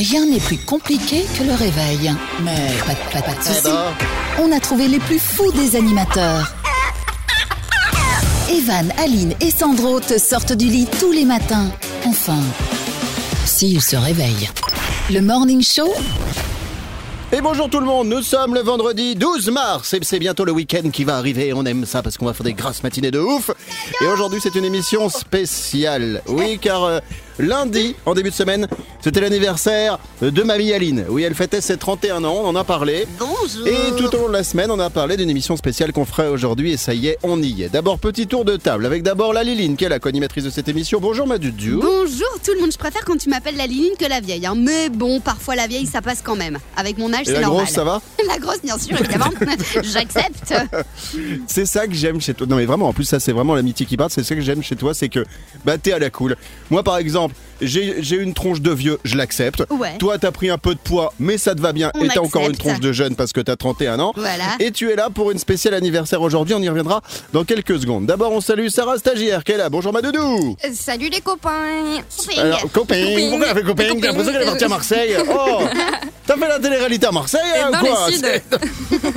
Rien n'est plus compliqué que le réveil. Mais pas, de- pas, pas de soucis. On a trouvé les plus fous des animateurs. Evan, Aline et Sandro te sortent du lit tous les matins. Enfin, s'ils se réveillent. Le Morning Show, Et bonjour tout le monde, nous sommes le vendredi 12 mars et c'est bientôt le week-end qui va arriver. On aime ça parce qu'on va faire des grasses matinées de ouf. Et aujourd'hui c'est une émission spéciale. Oui, car euh, lundi, en début de semaine, c'était l'anniversaire de mamie Aline. Oui, elle fêtait ses 31 ans, on en a parlé. Bonjour. Et tout au long de la semaine, on a parlé d'une émission spéciale qu'on ferait aujourd'hui et ça y est, on y est. D'abord, petit tour de table avec d'abord la Liline qui est la co-animatrice de cette émission. Bonjour Madudu. Bonjour tout le monde, je préfère quand tu m'appelles la Liline que la vieille. hein. Mais bon, parfois la vieille ça passe quand même. Avec mon âge, c'est la normal. grosse, ça va La grosse, bien sûr, évidemment. J'accepte. C'est ça que j'aime chez toi. Non mais vraiment, en plus ça c'est vraiment l'amitié qui parle. C'est ça que j'aime chez toi, c'est que bah t'es à la cool. Moi par exemple, j'ai j'ai une tronche de vieux, je l'accepte. Ouais. Toi t'as pris un peu de poids, mais ça te va bien. On et t'as encore une tronche de jeune parce que t'as 31 ans. Voilà. Et tu es là pour une spéciale anniversaire aujourd'hui. On y reviendra dans quelques secondes. D'abord on salue Sarah Stagiaire qui est là. Bonjour Madoudou. Euh, Salut les copains. Alors, copain, pourquoi elle fait copain T'as l'impression qu'elle est partie à Marseille Oh T'as fait la télé-réalité à Marseille hein, ou quoi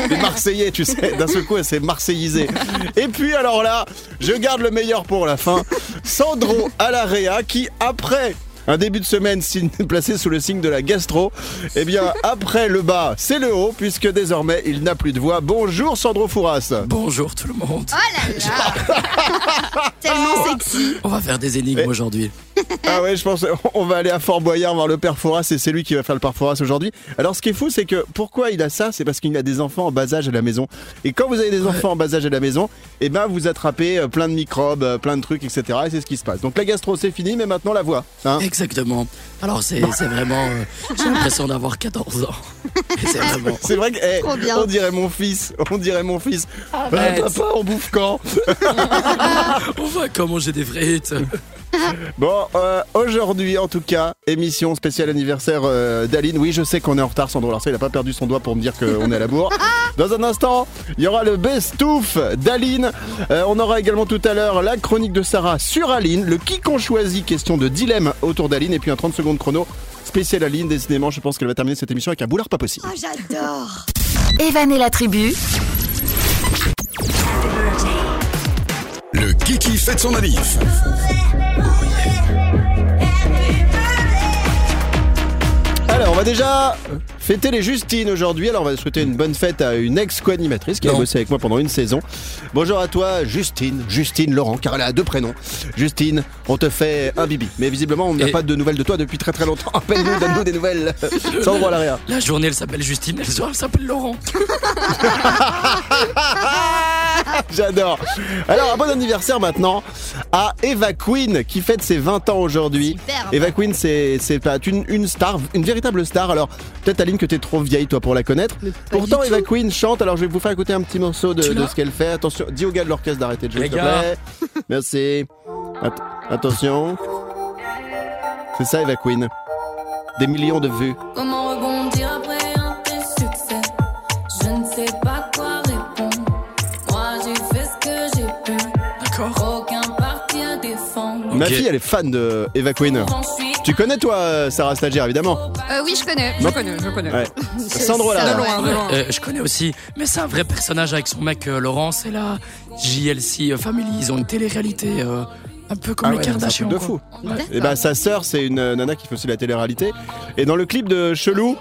les Marseillais, tu sais, d'un seul coup, elle s'est marseillisée. Et puis, alors là, je garde le meilleur pour la fin. Sandro Alaria, qui, après un début de semaine placé sous le signe de la gastro, eh bien, après le bas, c'est le haut, puisque désormais, il n'a plus de voix. Bonjour Sandro Fouras. Bonjour tout le monde. Oh là là. Tellement sexy. On va faire des énigmes Eh. aujourd'hui. Ah ouais, je pense on va aller à Fort Boyard voir le père Fouras et c'est lui qui va faire le père Fouras aujourd'hui. Alors ce qui est fou, c'est que pourquoi il a ça? C'est parce qu'il a des enfants en bas âge à la maison. Et quand vous avez des enfants en bas âge à la maison, eh ben vous attrapez euh, plein de microbes, euh, plein de trucs, etc. Et c'est ce qui se passe. Donc la gastro c'est fini, mais maintenant la voix. Hein Exactement. Alors c'est c'est vraiment... euh, J'ai l'impression d'avoir 14 ans. Et c'est vraiment... c'est vrai que eh, Trop bien. on dirait mon fils, on dirait mon fils. Ah, Arrête. papa, on bouffe quand? On va quand manger des frites. Bon, euh, aujourd'hui en tout cas, émission spéciale anniversaire euh, d'Aline. Oui, je sais qu'on est en retard, Sandro Larsen, il a pas perdu son doigt pour me dire qu'on est à la bourre. Dans un instant, il y aura le best-of d'Aline. Euh, on aura également tout à l'heure la chronique de Sarah sur Aline, le qui qu'on choisit, question de dilemme autour d'Aline, et puis un 30 secondes chrono spécial Aline. Décidément, je pense qu'elle va terminer cette émission avec un boulard pas possible. Oh, j'adore. Evan et la tribu, Kiki fête son manif. Alors, on va déjà fêter les Justines aujourd'hui. Alors, on va souhaiter une bonne fête à une ex-co-animatrice qui a bossé avec moi pendant une saison. Bonjour à toi, Justine. Justine Laurent, car elle a deux prénoms. Justine, on te fait un bibi. Mais visiblement, on n'a Et- pas de nouvelles de toi depuis très très longtemps. Appelle-nous, donne-nous des nouvelles. Sandro à l'arrière. La journée elle s'appelle Justine, elle soir elle s'appelle Laurent. J'adore. Alors, un bon anniversaire maintenant à Eva Queen qui fête ses 20 ans aujourd'hui. Eva Queen, c'est c'est pas une, une star, une véritable star. Alors, peut-être Que t'es trop vieille toi pour la connaître. Pourtant, Eva tout. Queen chante. Alors, je vais vous faire écouter un petit morceau de, ce qu'elle fait. Attention, dis au gars de l'orchestre d'arrêter de jouer, s'il te gars. plaît. Merci. At- attention. C'est ça, Eva Queen. Des millions de vues. Comment rebondir après un tel succès? Je ne sais pas quoi répondre. Moi j'ai fait ce que j'ai pu. D'accord. Aucun parti à défendre. Ma fille, elle est fan de Eva Queen. Quand je suis Tu connais toi, Sarah Stagiaire, évidemment. Euh, oui, je connais. Je connais, je connais. Ouais. Sandro là. de loin, de Ouais, loin. euh, je connais aussi, mais c'est un vrai personnage avec son mec euh, Laurent, c'est la JLC Family, ils ont une télé-réalité euh, un peu comme Ah les ouais, Kardashians. de fou. Ouais. Et bah sa sœur c'est une euh, nana qui fait aussi la télé-réalité et dans le clip de Chelou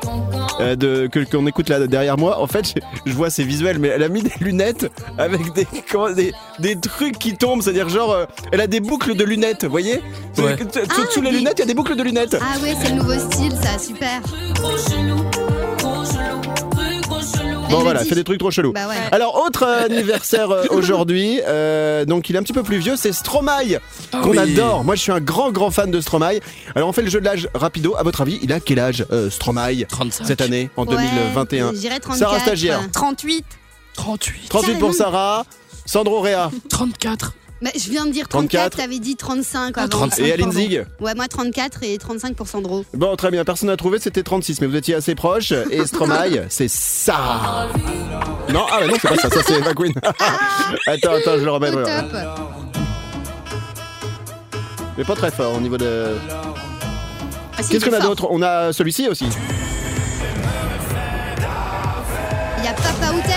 euh, de que qu'on écoute là derrière moi en fait je, je vois ses visuels mais elle a mis des lunettes avec des comment, des, des trucs qui tombent c'est-à-dire genre euh, elle a des boucles de lunettes vous voyez? Ouais. sous, sous les lunettes il y a des boucles de lunettes Ah ouais, c'est le nouveau style, ça, super. Bon voilà dit. fait des trucs trop chelous Bah ouais. alors autre euh, anniversaire euh, aujourd'hui euh, donc il est un petit peu plus vieux c'est Stromae Ah qu'on oui. adore moi je suis un grand grand fan de Stromae alors on fait le jeu de l'âge rapido à votre avis il a quel âge euh, Stromae 35. cette année en 2021 Ouais, Je dirais 34. Sarah Stagiaire. 38. 38. 38 pour Sarah, Sandro Réa 34. Je viens de dire 34. 34, t'avais dit 35 Ah, avant. 35. et Aline. Zig? Ouais, moi 34 et 35% pour Sandro. Bon, très bien, personne n'a trouvé, c'était 36, mais vous étiez assez proche. Et Stromae, c'est ça. Non, ah ouais, non, c'est pas ça, ça c'est Eva Queen. attends, attends, je le remets. Mais pas très fort au niveau de. Ah, si, Qu'est-ce qu'on a d'autre? On a celui-ci aussi. Il y a Papa Outé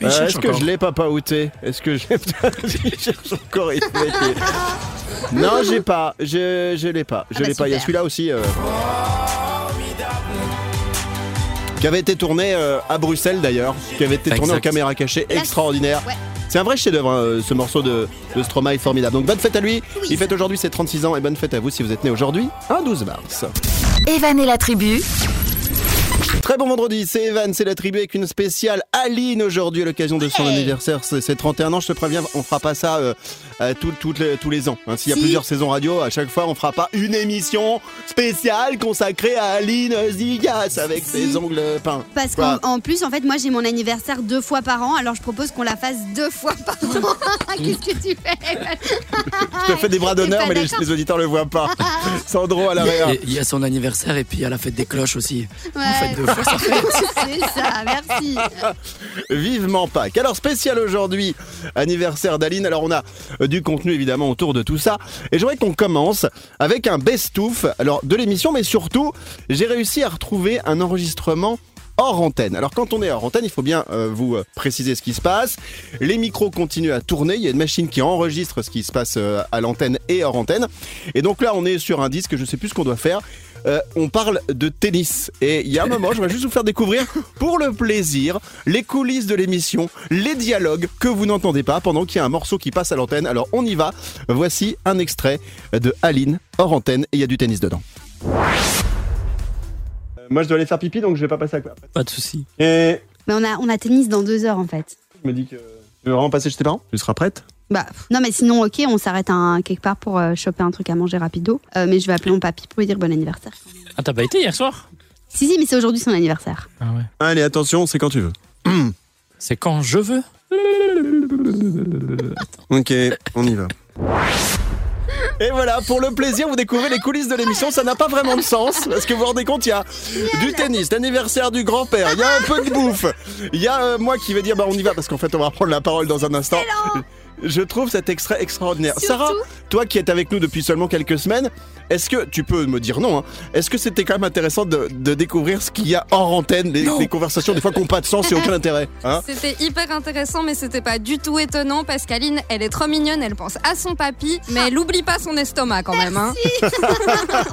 Il Euh, cherche Est-ce que encore. je l'ai pas outé Est-ce que je l'ai Je cherche encore il fait Non, j'ai pas. Je je l'ai pas. Je Ah bah l'ai pas. Il y a super. celui-là aussi. euh, Qui avait été tourné euh, à Bruxelles d'ailleurs, qui avait été tourné en Exact. caméra cachée, Là, extraordinaire. ouais. C'est un vrai chef-d'œuvre, hein, ce morceau de, de Stromae formidable. Donc bonne fête à lui. Oui. Il fête aujourd'hui ses 36 ans et bonne fête à vous si vous êtes né aujourd'hui, un 12 mars. Evan et la tribu, Très bon vendredi, c'est Evan, c'est la tribu avec une spéciale Aline aujourd'hui à l'occasion de son Hey. anniversaire. C'est ses 31 ans, je te préviens, on fera pas ça euh, euh, tout- les- tous les ans. hein. S'il y a Si. plusieurs saisons radio, à chaque fois on fera pas une émission spéciale consacrée à Aline Zigas avec Si. ses ongles peints. Parce qu'en en plus, en fait, moi j'ai mon anniversaire deux fois par an, alors je propose qu'on la fasse deux fois par an. Qu'est-ce que tu fais Je te fais des bras d'honneur, mais les, les auditeurs le voient pas. Sandro à Il y, a, l'arrière. il y a son anniversaire et puis il y a la fête des cloches aussi. Ouais. En fait, deux C'est ça, merci. Vivement Pâques. Alors spécial aujourd'hui, anniversaire d'Aline. Alors on a euh, du contenu évidemment autour de tout ça. Et j'aimerais qu'on commence avec un best-of alors, de l'émission, mais surtout, j'ai réussi à retrouver un enregistrement hors antenne. Alors quand on est hors antenne, il faut bien euh, vous euh, préciser ce qui se passe. Les micros continuent à tourner, il y a une machine qui enregistre ce qui se passe à l'antenne et hors antenne. Et donc là, on est sur un disque, je sais plus ce qu'on doit faire. Euh, on parle de tennis et il y a un moment, je vais juste vous faire découvrir pour le plaisir les coulisses de l'émission, les dialogues que vous n'entendez pas pendant qu'il y a un morceau qui passe à l'antenne. Alors on y va. Voici un extrait de Aline hors antenne et il y a du tennis dedans. Euh, Moi je dois aller faire pipi donc je vais pas passer à quoi. Pas de souci. Et Mais on a, on a tennis dans deux heures en fait. je me dis que tu veux vraiment passer chez tes parents Tu seras prête? Bah, non, mais sinon, ok, on s'arrête un, quelque part pour euh, choper un truc à manger rapido. Euh, mais je vais appeler mon papy pour lui dire bon anniversaire. Ah, t'as pas été hier soir? Si, si, mais c'est aujourd'hui son anniversaire. Ah ouais. Allez attention, c'est quand tu veux. C'est quand je veux? Ok, on y va. Et voilà, pour le plaisir, vous découvrez les coulisses de l'émission. Ça n'a pas vraiment de sens, parce que vous vous rendez compte, il y a du tennis, l'anniversaire du grand-père, il y a un peu de bouffe, il y a euh, moi qui vais dire, bah on y va, parce qu'en fait, on va prendre la parole dans un instant. Je trouve cet extrait extraordinaire. Surtout- Sarah, toi qui es avec nous depuis seulement quelques semaines, est-ce que, tu peux me dire non, hein, est-ce que c'était quand même intéressant de, de découvrir ce qu'il y a hors antenne, les, les conversations des fois qui n'ont pas de sens et aucun intérêt hein C'était hyper intéressant, mais c'était pas du tout étonnant parce qu'Aline, elle est trop mignonne, elle pense à son papy, mais elle oublie pas son estomac quand même. Hein.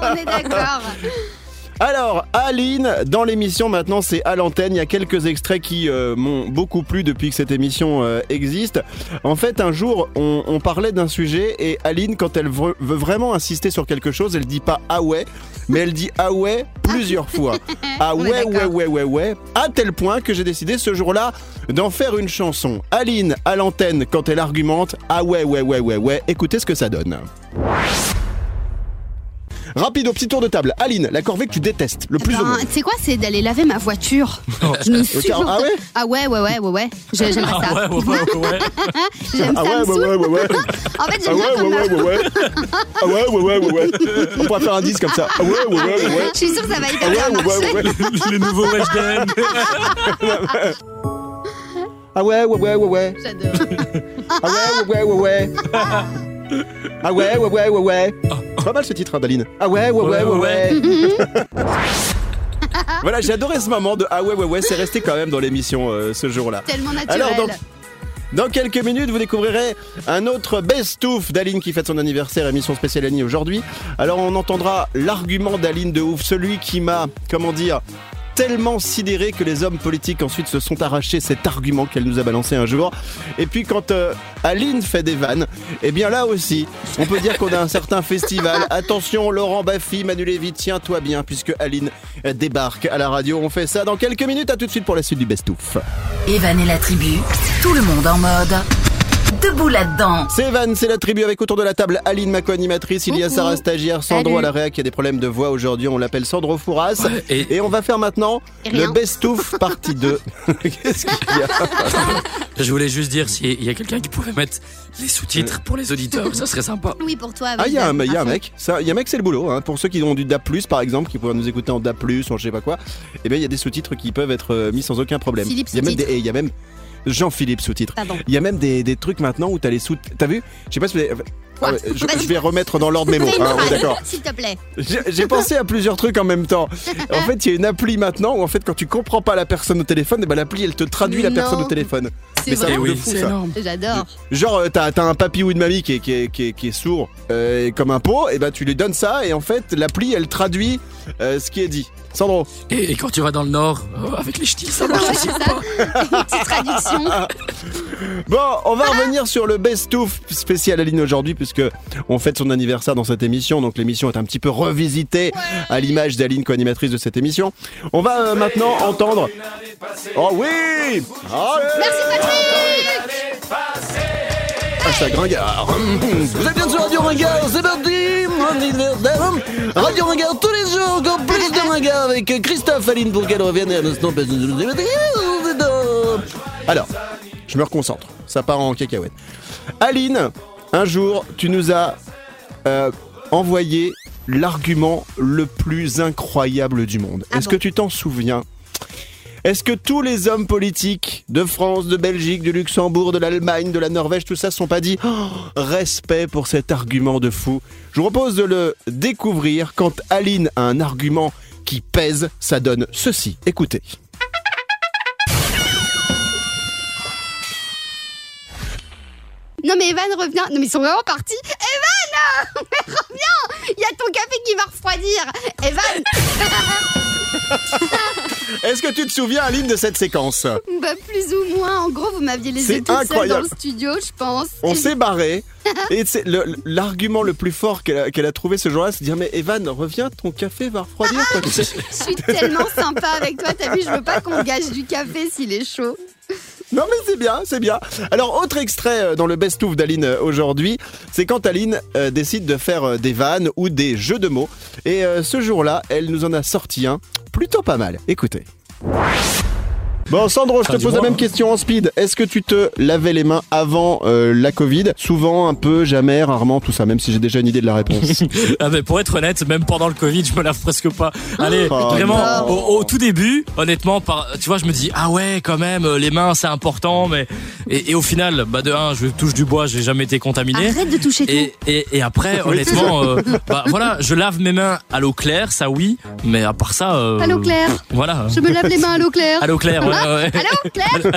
on est d'accord. Alors, Aline, dans l'émission maintenant, c'est à l'antenne. Il y a quelques extraits qui euh, m'ont beaucoup plu depuis que cette émission euh, existe. En fait, un jour, on, on parlait d'un sujet et Aline, quand elle veut, vraiment insister sur quelque chose, elle dit pas ah ouais, mais elle dit ah ouais plusieurs fois. Ah ouais, ouais, ouais, ouais, ouais. À tel point que j'ai décidé ce jour-là d'en faire une chanson. Aline, à l'antenne, quand elle argumente, ah ouais, ouais, ouais, ouais, ouais. Écoutez ce que ça donne. Rapide au petit tour de table. Aline, la corvée que tu détestes le plus au Ben, monde. tu sais quoi, c'est d'aller laver ma voiture. Je Ok, supporte ah ouais Ah ouais, ouais, ouais, ouais, ouais. J'ai- J'aime pas ça. Ah ouais, ouais, ouais, ouais. J'aime Ah ça, ouais, me ouais, saoule. ouais, ouais, ouais. En fait, Ah j'aime bien ouais, comme ouais, ouais, ouais, ouais. Ah ouais, ouais, ouais, ouais, ouais. On pourrait faire un disque comme ça. Ah ouais, ouais, ouais, ouais, ouais. Je suis sûre que ça va Ah hyper ouais, bien ouais, marcher. ouais, ouais. Le nouveau Weshden. Ah ouais, ouais, ouais, ouais, ouais. J'adore. Ah ouais, ouais, ouais, ouais, ouais. Ah ouais, ouais, ouais, ouais, ouais. C'est pas mal ce titre, hein, d'Aline. Ah ouais, ouais, ouais, ouais, ouais. Voilà, j'ai adoré ce moment de Ah ouais, ouais, ouais. C'est resté quand même dans l'émission euh, ce jour-là. Tellement naturel. Alors, donc, Dans quelques minutes, vous découvrirez un autre best-of d'Aline qui fête son anniversaire, émission spéciale Annie aujourd'hui. Alors, on entendra l'argument d'Aline de ouf, celui qui m'a, comment dire, tellement sidéré que les hommes politiques ensuite se sont arrachés cet argument qu'elle nous a balancé un jour. Et puis quand euh, Aline fait des vannes, eh bien là aussi, on peut dire qu'on a un certain festival. Attention, Laurent Baffy, Manu Lévy, tiens-toi bien puisque Aline euh, débarque à la radio. On fait ça dans quelques minutes. À tout de suite pour la suite du best-of. Evan et la tribu, tout le monde en mode debout là-dedans. C'est Van, c'est la tribu avec autour de la table Aline, ma co-animatrice, il y a. Sarah Stagiaire, Sandro Salut. à la réa qui a des problèmes de voix aujourd'hui, on l'appelle Sandro Fouras. Et- Et on va faire maintenant le best-of partie 2. Qu'est-ce qu'il y a Je voulais juste dire s'il y a quelqu'un qui pouvait mettre les sous-titres pour les auditeurs, ça serait sympa. Oui, pour toi. Ah, il y a un, Weshden, il y a à un fond. mec, ça, il y a un mec, c'est le boulot. hein. Pour ceux qui ont du DAP+, par exemple, qui pourraient nous écouter en DAP+, ou je sais pas quoi, eh bien, il y a des sous-titres qui peuvent être euh, mis sans aucun problème. Philippe il y a même des, et il y a même Jean-Philippe sous-titres. Pardon. Il y a même des, des trucs maintenant où t'as les sous. T'as vu? Je sais pas si vous avez- Ah ouais, je, je vais remettre dans l'ordre mes mots. Hein, d'accord. s'il te plaît. J'ai pensé à plusieurs trucs en même temps. En fait, il y a une appli maintenant où en fait quand tu comprends pas la personne au téléphone, et ben l'appli elle te traduit Mais la personne non. au téléphone. C'est Mais ça vrai. Eh oui, fou, c'est ça. énorme. J'adore. Genre euh, t'as t'as un papy ou une mamie qui est, qui est, qui est, qui est sourd euh, comme un pot, et ben tu lui donnes ça et en fait l'appli elle traduit euh, ce qui est dit. Sandro. Et, et quand tu vas dans le nord, euh, avec les ch'tis, ça marche aussi. c'est ça. Une petite traduction. Bon, on va revenir sur le best-of spécial Aline aujourd'hui puisque on fête son anniversaire dans cette émission, donc l'émission est un petit peu revisitée à l'image d'Aline, co-animatrice de cette émission. On va euh, maintenant entendre. Oh oui Merci Patrick Hashtag Ringard. Vous êtes bien sur Radio Ringard, c'est parti mon anniversaire. Radio Ringard tous les jours, encore plus de Ringard avec Christophe Aline pour qu'elle revienne à l'instant. Alors, je me reconcentre. Ça part en cacahuète. Aline, un jour, tu nous as euh, envoyé l'argument le plus incroyable du monde. Ah Est-ce bon que tu t'en souviens? Est-ce que tous les hommes politiques de France, de Belgique, du Luxembourg, de l'Allemagne, de la Norvège, tout ça, sont pas dit Oh, respect pour cet argument de fou? Je vous propose de le découvrir quand Aline a un argument qui pèse, ça donne ceci. Écoutez. Non mais Evan revient. Non mais ils sont vraiment partis. Evan Mais reviens Il y a ton café qui va refroidir. Evan Est-ce que tu te souviens, Aline, de cette séquence? Bah plus ou moins. En gros, vous m'aviez laissé toute seule dans incroyable. le studio, je pense. On s'est barré. Et le- l'argument le plus fort qu'elle a, trouvé ce jour-là, c'est de dire Mais Evan, reviens, ton café va refroidir. sais. Je suis tellement sympa avec toi. T'as vu, je veux pas qu'on gâche du café s'il est chaud. Non, mais c'est bien, c'est bien. Alors, autre extrait euh, dans le best-of d'Aline euh, aujourd'hui, c'est quand Aline euh, décide de faire des vannes ou des jeux de mots. Et ce jour-là, elle nous en a sorti un plutôt pas mal. Écoutez. Bon, Sandro, je te pose la même question en speed. Est-ce que tu te lavais les mains avant euh, la Covid? Souvent, un peu, jamais, rarement, tout ça, même si j'ai déjà une idée de la réponse. Ah mais pour être honnête, même pendant le Covid, je me lave presque pas. Allez, Oh, vraiment, au, au tout début, honnêtement, par, tu vois, je me dis ah ouais, quand même, euh, les mains c'est important, mais et, et au final, bah de un, je touche du bois, j'ai jamais été contaminé. Arrête de toucher tout. Et, et, et après, honnêtement, euh, bah voilà, je lave mes mains à l'eau claire, ça oui, mais à part ça, euh, À l'eau claire. Voilà. Je me lave les mains à l'eau claire. À l'eau claire, ouais, ouais. Allô, Claire.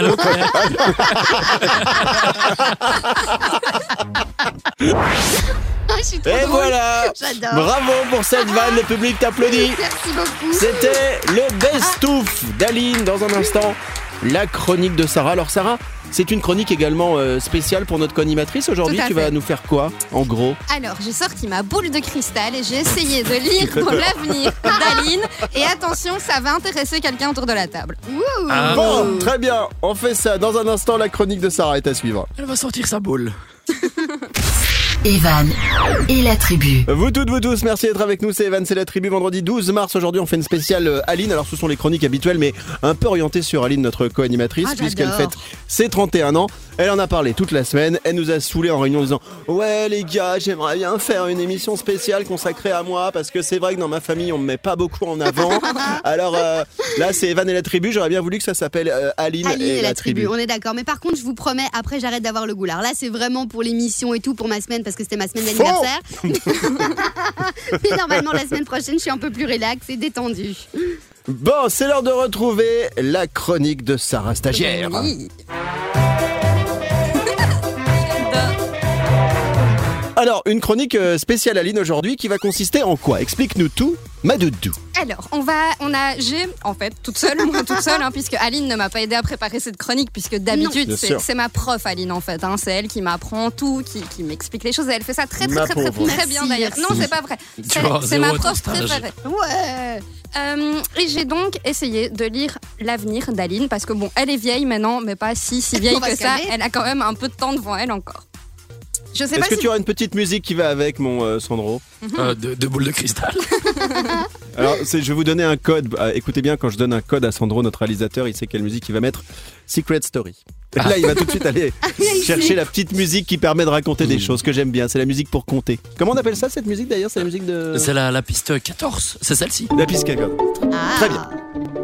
Ah, Je suis trop Et drôle. voilà J'adore. Bravo pour cette vanne, le public t'applaudit Merci beaucoup. C'était le best-of d'Aline dans un instant. La chronique de Sarah. Alors Sarah, c'est une chronique également euh, spéciale pour notre co-animatrice aujourd'hui. Tu vas nous faire quoi en gros? Alors, j'ai sorti ma boule de cristal et j'ai essayé de lire dans l'avenir d'Aline. Et attention, ça va intéresser quelqu'un autour de la table. Ah, Bon, très bien, on fait ça. Dans un instant, la chronique de Sarah est à suivre. Elle va sortir sa boule. Evan et la tribu. Vous toutes, vous tous, merci d'être avec nous. C'est Evan, c'est la tribu. Vendredi 12 mars, aujourd'hui, on fait une spéciale euh, Aline. Alors, ce sont les chroniques habituelles, mais un peu orientées sur Aline, notre co-animatrice, Ah, puisqu'elle fête ses 31 ans. Elle en a parlé toute la semaine. Elle nous a saoulés en réunion en disant Ouais, les gars, j'aimerais bien faire une émission spéciale consacrée à moi, parce que c'est vrai que dans ma famille, on me met pas beaucoup en avant. Alors, euh, là, c'est Evan et la tribu. J'aurais bien voulu que ça s'appelle euh, Aline, Aline et la tribu, on est d'accord. Mais par contre, je vous promets, après, j'arrête d'avoir le. Alors là, c'est vraiment pour l'émission et tout, pour ma semaine, parce que c'était ma semaine d'anniversaire. Mais normalement, la semaine prochaine, je suis un peu plus relax et détendue. Bon, c'est l'heure de retrouver la chronique de Sarah Stagiaire. Oui. Alors, une chronique euh, spéciale Aline aujourd'hui qui va consister en quoi? Explique-nous tout, ma doudou. Alors, on va, on a, j'ai en fait toute seule, moi toute seule, hein, puisque Aline ne m'a pas aidé à préparer cette chronique, puisque d'habitude c'est ma prof Aline en fait, hein, c'est elle qui m'apprend tout, qui, qui m'explique les choses, et elle fait ça très très très très, très, bien d'ailleurs. Non, c'est pas vrai. C'est ma prof préférée. Ouais. Euh, et j'ai donc essayé de lire l'avenir d'Aline parce que bon, elle est vieille maintenant, mais pas si si vieille que ça. Elle a quand même un peu de temps devant elle encore. Je sais Est-ce pas que si tu auras une petite musique qui va avec, mon euh, Sandro Euh, de, de boules de cristal. Alors, c'est- je vais vous donner un code. Euh, écoutez bien, quand je donne un code à Sandro, notre réalisateur, il sait quelle musique il va mettre. Secret Story. Et Là, il va tout de suite aller il chercher la petite musique qui permet de raconter des choses que j'aime bien. C'est la musique pour compter. Comment on appelle ça, cette musique d'ailleurs? C'est la musique de... C'est la, la piste 14, c'est celle-ci. La piste cagole. Ah. Très bien.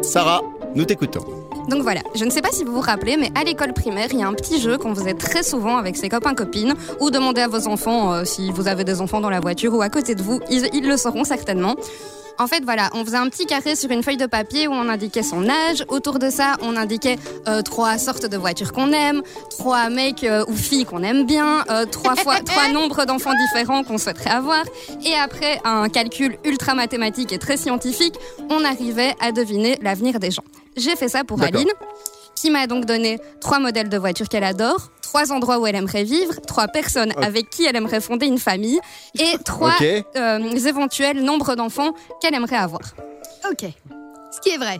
Sarah, nous t'écoutons. Donc voilà, je ne sais pas si vous vous rappelez, mais à l'école primaire, il y a un petit jeu qu'on faisait très souvent avec ses copains-copines, ou demandez à vos enfants, euh, si vous avez des enfants dans la voiture ou à côté de vous, ils, ils le sauront certainement. En fait, voilà, on faisait un petit carré sur une feuille de papier où on indiquait son âge. Autour de ça, on indiquait euh, trois sortes de voitures qu'on aime, trois mecs euh, ou filles qu'on aime bien, euh, trois fois trois nombres d'enfants différents qu'on souhaiterait avoir. Et après un calcul ultra mathématique et très scientifique, on arrivait à deviner l'avenir des gens. J'ai fait ça pour. Aline, qui m'a donc donné trois modèles de voitures qu'elle adore, trois endroits où elle aimerait vivre, trois personnes avec qui elle aimerait fonder une famille et trois euh, éventuels nombres d'enfants qu'elle aimerait avoir. Ok. Ce qui est vrai.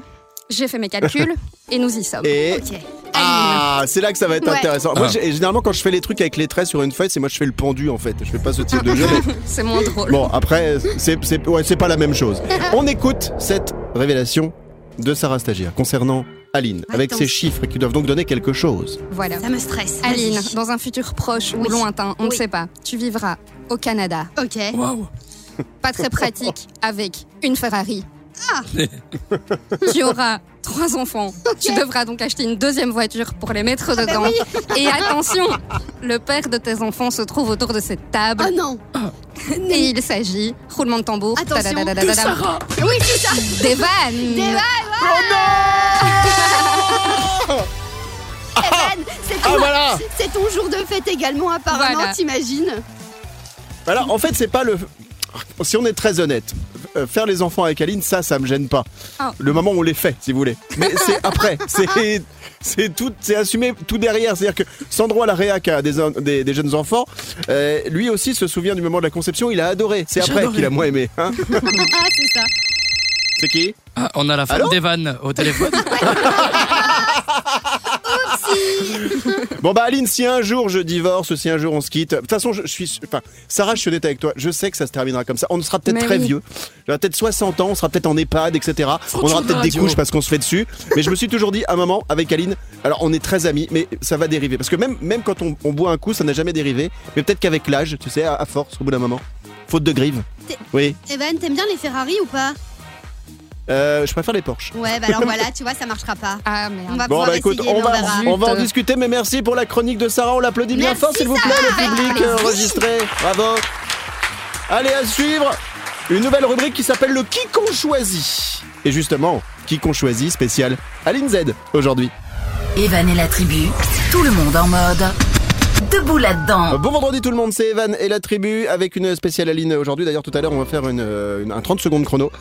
J'ai fait mes calculs et nous y sommes. Et Ok. ah, c'est là que ça va être Ouais. intéressant. Moi, Ah. généralement, quand je fais les trucs avec les traits sur une feuille, c'est moi je fais le pendu en fait. Je fais pas ce type de jeu. mais- C'est moins drôle. Bon, après, c'est ouais, c'est pas la même chose. On écoute cette révélation de Sarah Stagiaire concernant Aline, avec ses chiffres qui doivent donc donner quelque chose. Voilà. Ça me stresse. Aline, dans un futur proche ou lointain, on ne Oui. sait pas, tu vivras au Canada. Ok. Waouh. Pas très pratique avec une Ferrari. Ah. tu auras trois enfants. Tu devras donc acheter une deuxième voiture pour les mettre bah dedans. Et attention, le père de tes enfants se trouve autour de cette table. Oh non. Et il s'agit, roulement de tambour, Attention, tadadadadadadam, Oui, c'est ça. des vannes. Des vannes, Evan, c'est Ah ton, voilà c'est ton jour de fête également, apparemment, Voilà. t'imagines Alors, en fait, c'est pas le. Si on est très honnête, euh, faire les enfants avec Aline, ça, ça me gêne pas. Ah. Le moment où on les fait, si vous voulez. Mais c'est après. C'est. C'est tout, c'est assumé tout derrière. C'est-à-dire que Sandro à la réac a des, des, des jeunes enfants. euh, lui aussi se souvient du moment de la conception. Il a adoré. C'est après qu'il a moins aimé. hein. Ah, c'est ça. c'est qui? Ah, on a la femme Allô? d'Evan au téléphone. Bon bah Aline, si un jour je divorce, si un jour on se quitte, de toute façon je, je suis, enfin Sarah, je suis honnête avec toi, je sais que ça se terminera comme ça. On sera peut-être Mais très oui. vieux, j'aurai peut-être 60 ans, on sera peut-être en EHPAD, etc. Faut on aura peut-être des couches parce qu'on se fait dessus. Mais je me suis toujours dit, à un moment, avec Aline, alors on est très amis, mais ça va dériver. Parce que même, même quand on, on boit un coup, ça n'a jamais dérivé. Mais peut-être qu'avec l'âge, tu sais, à, à force, au bout d'un moment, faute de grive. T'es- Oui, Evan, t'aimes bien les Ferrari ou pas? Euh, je préfère les Porsche. Ouais, bah alors voilà, tu vois, ça marchera pas. Ah On merde. va Bon bah écoute, essayer, on on va, on en discuter, mais merci pour la chronique de Sarah, on l'applaudit bien fort s'il vous plaît, le public euh, Merci. enregistré, bravo. Allez à suivre, une nouvelle rubrique qui s'appelle le qui qu'on choisit. Et justement, qui qu'on choisit spécial Aline Z aujourd'hui. Evan et la tribu, tout le monde en mode debout là-dedans. Euh, Bon vendredi tout le monde, c'est Evan et la tribu avec une spéciale Aline aujourd'hui. D'ailleurs tout à l'heure on va faire une, euh, une- un 30 secondes chrono,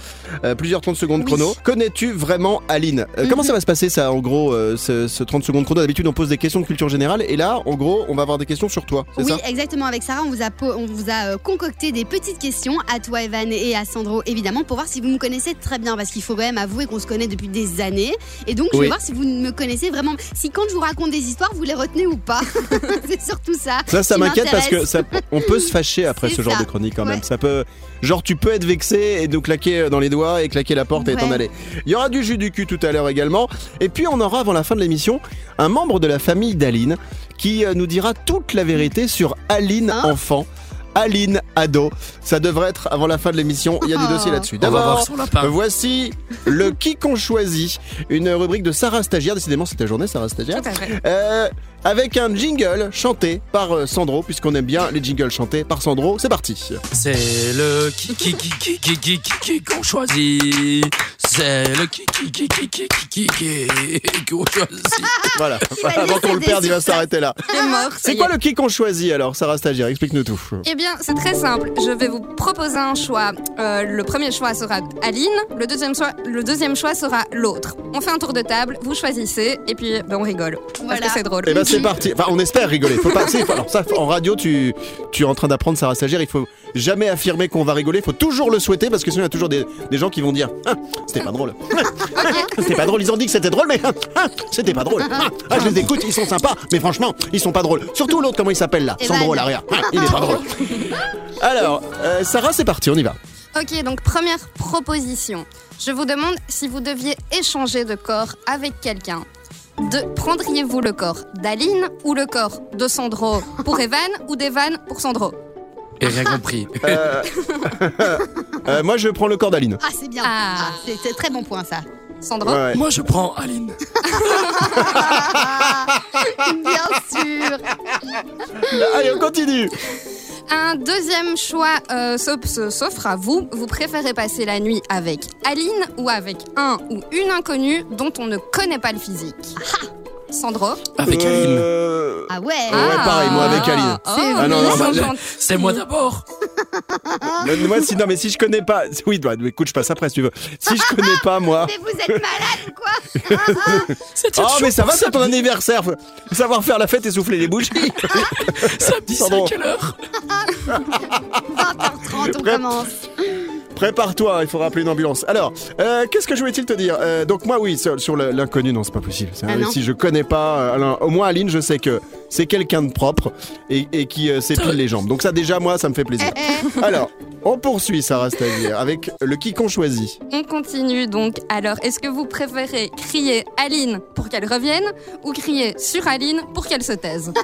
Euh, plusieurs 30 secondes Oui. chrono. Connais-tu vraiment Aline? Euh, Comment ça va se passer ça en gros, euh, ce, ce 30 secondes chrono? D'habitude on pose des questions de culture générale et là en gros on va avoir des questions sur toi, Oui, ça? exactement. Avec Sarah, on vous a, on vous a concocté des petites questions à toi, Evan, et à Sandro, évidemment, pour voir si vous me connaissez très bien. Parce qu'il faut quand même avouer qu'on se connaît depuis des années. Et donc, je Oui. vais voir si vous me connaissez vraiment. Si quand je vous raconte des histoires, vous les retenez ou pas? C'est surtout ça. Ça, ça qui m'inquiète parce que ça, on peut se fâcher après ce genre ça. de chronique quand même. Ouais. Ça peut, genre, tu peux être vexé et nous claquer dans les doigts et claquer la porte et t'en aller. Il y aura du jus du cul tout à l'heure également. Et puis, on aura avant la fin de l'émission un membre de la famille d'Aline qui euh, nous dira toute la vérité sur Aline Hein enfant. Aline ado. Ça devrait être avant la fin de l'émission. Il y a des Oh. dossiers là-dessus. D'abord, voici le qui qu'on choisit. Une rubrique de Sarah Stagiaire. Décidément, c'est ta journée, Sarah Stagiaire. Tout à fait. Euh, avec un jingle chanté par Sandro, puisqu'on aime bien les jingles chantés par Sandro. C'est parti. C'est le qui qui qui qui qui qui qu'on choisit. C'est le qui qui qui qui qui qui qui qu'on choisit. Voilà. Avant qu'on le perde, il va s'arrêter là. C'est quoi le qui qu'on choisit alors, Sarah Stagiaire Explique-nous tout. Eh bien, c'est très simple. Je vais vous proposer un choix. Le premier choix sera Aline. Le deuxième choix, le deuxième choix sera l'autre. On fait un tour de table. Vous choisissez et puis on rigole. Voilà. C'est drôle c'est parti. Enfin, on espère rigoler. Faut pas. c'est- Alors ça, en radio, tu, tu es en train d'apprendre Sarah Stagiaire. Il faut jamais affirmer qu'on va rigoler. Il faut toujours le souhaiter parce que sinon il y a toujours des, des gens qui vont dire Ah, c'était pas drôle. c'était pas drôle. Ils ont dit que c'était drôle, mais ah, c'était pas drôle. Ah, ah, je les écoute. Ils sont sympas, mais franchement, ils sont pas drôles. Surtout l'autre, comment il s'appelle là? Evan. Sandro à l'arrière. Ah, il est pas drôle. Alors, euh, Sarah, c'est parti. On y va. Ok, donc première proposition. Je vous demande si vous deviez échanger de corps avec quelqu'un. De, prendriez-vous le corps d'Aline ou le corps de Sandro pour Evan ou d'Evan pour Sandro Et rien compris. Euh, euh, moi, je prends le corps d'Aline. Ah, c'est bien. Ah. Ah, c'est c'est très bon point, ça. Sandro Ouais, ouais. Moi, je prends Aline. Bien sûr. Allez, on continue. Un deuxième choix euh, s'offre à vous. Vous préférez passer la nuit avec Aline ou avec un ou une inconnue dont on ne connaît pas le physique? Sandro Avec Aline. Euh, Ah ouais. Ouais, pareil, moi, avec Aline. Oh, Ah non, non, ils bah. C'est moi d'abord. moi, si, non, mais si je connais pas. Oui, bah, écoute, je passe après si tu veux. Si je connais pas, moi. Mais vous êtes malade quoi Oh, mais ça va, c'est ton anniversaire. Faut savoir faire la fête et souffler les bougies. Samedi, c'est à quelle heure 20h30 on Prêt commence. Prépare-toi, il faut rappeler une ambulance. Alors, euh, qu'est-ce que je voulais-il te dire Euh, Donc moi, oui, sur, l'inconnu, non, c'est pas possible. Ah non. si je connais pas, euh, Alain- au moins Aline, je sais que c'est quelqu'un de propre et, et qui euh, s'épile les jambes. Donc ça, déjà, moi, ça me fait plaisir. Alors, on poursuit, Sarah Stagiaire, avec le qui qu'on choisit. On continue donc. Alors, est-ce que vous préférez crier Aline pour qu'elle revienne ou crier sur Aline pour qu'elle se taise?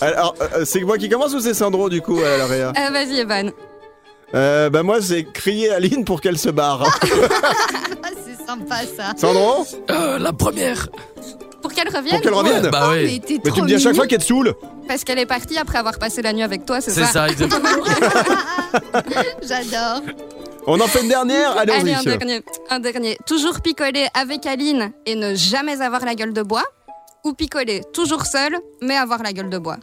Alors, c'est moi qui commence ou c'est Sandro, du coup, à Euh, Vas-y, Evan. Euh, Bah moi, c'est crier Aline pour qu'elle se barre. Ah, c'est sympa ça. Sandro Euh, La première. Pour qu'elle revienne Pour qu'elle revienne Bah Oh, ouais. mais t'es Mais trop tu me dis à chaque mignon. fois qu'elle te saoule Parce qu'elle est partie après avoir passé la nuit avec toi, c'est C'est ça ça, exactement. J'adore. On en fait une dernière Allez, Allez, un y dernier. Un dernier. Toujours picoler avec Aline et ne jamais avoir la gueule de bois ou picoler toujours seul mais avoir la gueule de bois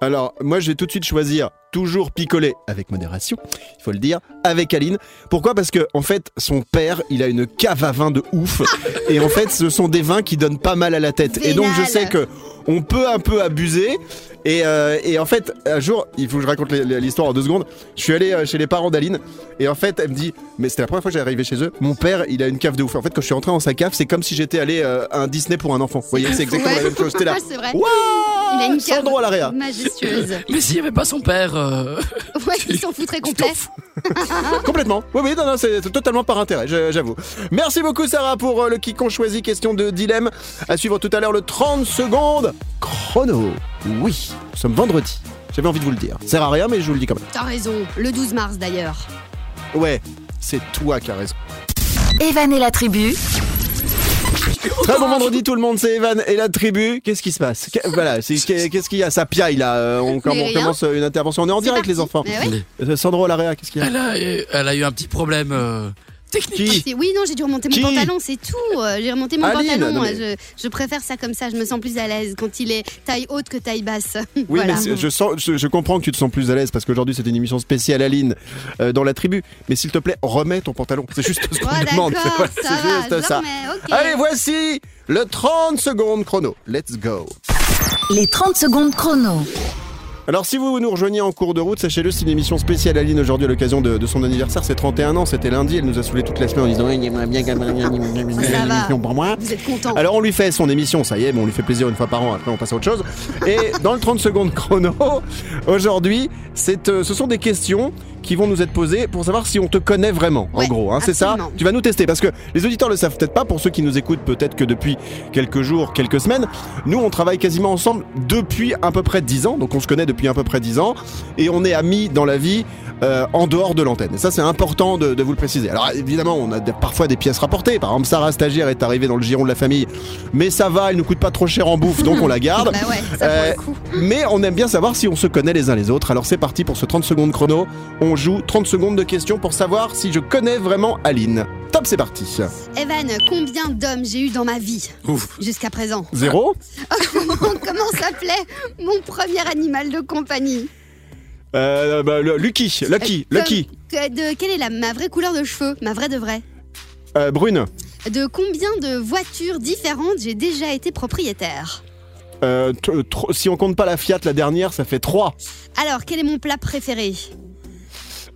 Alors, moi, je vais tout de suite choisir toujours picoler avec modération, il faut le dire, avec Aline. Pourquoi? Parce que en fait, son père, il a une cave à vin de ouf, et en fait, ce sont des vins qui donnent pas mal à la tête. Et donc, je sais que on peut un peu abuser. Et, euh, et en fait, un jour, il faut que je raconte l'histoire en deux secondes. Je suis allé euh, chez les parents d'Aline, et en fait, elle me dit, mais c'était la première fois que j'arrivais chez eux. Mon père, il a une cave de ouf. En fait, quand je suis rentré dans sa cave, c'est comme si j'étais allé euh, à un Disney pour un enfant. Vous voyez, c'est exactement Ouais. la même chose. J'étais là. c'est vrai. Il a une cave Sandro à l'area. majestueuse. Mais s'il n'y avait pas son père. euh, Ouais, il s'en foutrait complet. Complètement. Oui, oui, non, non, c'est totalement par intérêt, j'avoue. Merci beaucoup, Sarah, pour le qui qu'on choisit. Question de dilemme. À suivre tout à l'heure le 30 secondes chrono. Oui, nous sommes vendredi. J'avais envie de vous le dire. Ça sert à rien, mais je vous le dis quand même. T'as raison. Le 12 mars d'ailleurs. Ouais, c'est toi qui as raison. Evan et la tribu, Très bon vendredi, tout le monde. C'est Evan et la tribu. Qu'est-ce qui se passe Voilà, c'est- qu'est- qu'est-ce qu'il y a? Ça piaille là. Euh, On, on rien. commence une intervention. On est en C'est direct, parti. les enfants. Mais. Euh, Sandro à qu'est-ce qu'il y a? Elle a, elle a eu un petit problème euh, technique. Qui C'est- Oui, non, j'ai dû remonter mon Qui pantalon, c'est tout. Euh, J'ai remonté mon Aline, pantalon. mais- je, je préfère ça comme ça, je me sens plus à l'aise quand il est taille haute que taille basse. Oui, voilà. mais c'est- je, sens, je, je comprends que tu te sens plus à l'aise parce qu'aujourd'hui c'était une émission spéciale Aline euh, dans la tribu. Mais s'il te plaît, remets ton pantalon. C'est juste ce qu'on Oh, demande. C'est voilà, c'est juste ça. remets. Allez, voici le 30 secondes chrono. Let's go. les 30 secondes chrono. Alors, si vous nous rejoignez en cours de route, sachez-le, c'est une émission spéciale Aline aujourd'hui à l'occasion de, de son anniversaire. C'est 31 ans, c'était lundi. Elle nous a saoulé toute la semaine en disant Il aimerait bien gagner une émission pour moi. Vous êtes content. Alors on lui fait son émission, ça y est, bon, on lui fait plaisir une fois par an, après on passe à autre chose. Et dans le 30 secondes chrono, aujourd'hui, c'est, euh, ce sont des questions qui vont nous être posées pour savoir si on te connaît vraiment, en Ouais, gros. Hein, c'est ça? Tu vas nous tester, parce que les auditeurs le savent peut-être pas, pour ceux qui nous écoutent peut-être que depuis quelques jours, quelques semaines, nous on travaille quasiment ensemble depuis à peu près 10 ans, donc on se connaît depuis à peu près 10 ans, et on est amis dans la vie euh, en dehors de l'antenne. Et ça c'est important de, de vous le préciser. Alors évidemment, on a des- parfois des pièces rapportées, par exemple Sarah Stagiaire est arrivée dans le giron de la famille, mais ça va, elle nous coûte pas trop cher en bouffe, donc on la garde. Bah ouais, ça Euh. Mais on aime bien savoir si on se connaît les uns les autres. Alors c'est parti pour ce 30 secondes chrono. On joue 30 secondes de questions pour savoir si je connais vraiment Aline. Top, c'est parti. Evan, combien d'hommes j'ai eu dans ma vie Ouf. jusqu'à présent? Zéro Comment s'appelait mon premier animal de compagnie? Euh, bah, le- Lucky, Lucky, Euh, Lucky. que- de, Quelle est la, ma vraie couleur de cheveux Ma vraie de vraie Euh, Brune. De combien de voitures différentes j'ai déjà été propriétaire? Euh, t- tro- si on compte pas la Fiat, la dernière, ça fait 3. Alors, quel est mon plat préféré?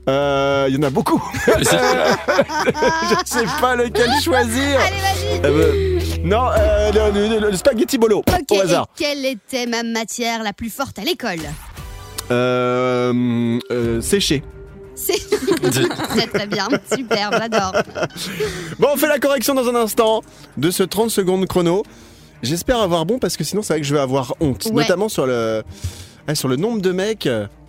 Euh, Il y en a beaucoup. je sais pas lequel choisir. Allez, vas-y Euh, non, euh, le, le- le spaghetti bolo, Ok, au et hasard. quelle était ma matière la plus forte à l'école? Euh, euh, séché. C'est très très bien, super, j'adore. Bon, on fait la correction dans un instant de ce 30 secondes chrono. J'espère avoir bon parce que sinon c'est vrai que je vais avoir honte, Ouais. notamment sur le ah, sur le nombre de mecs.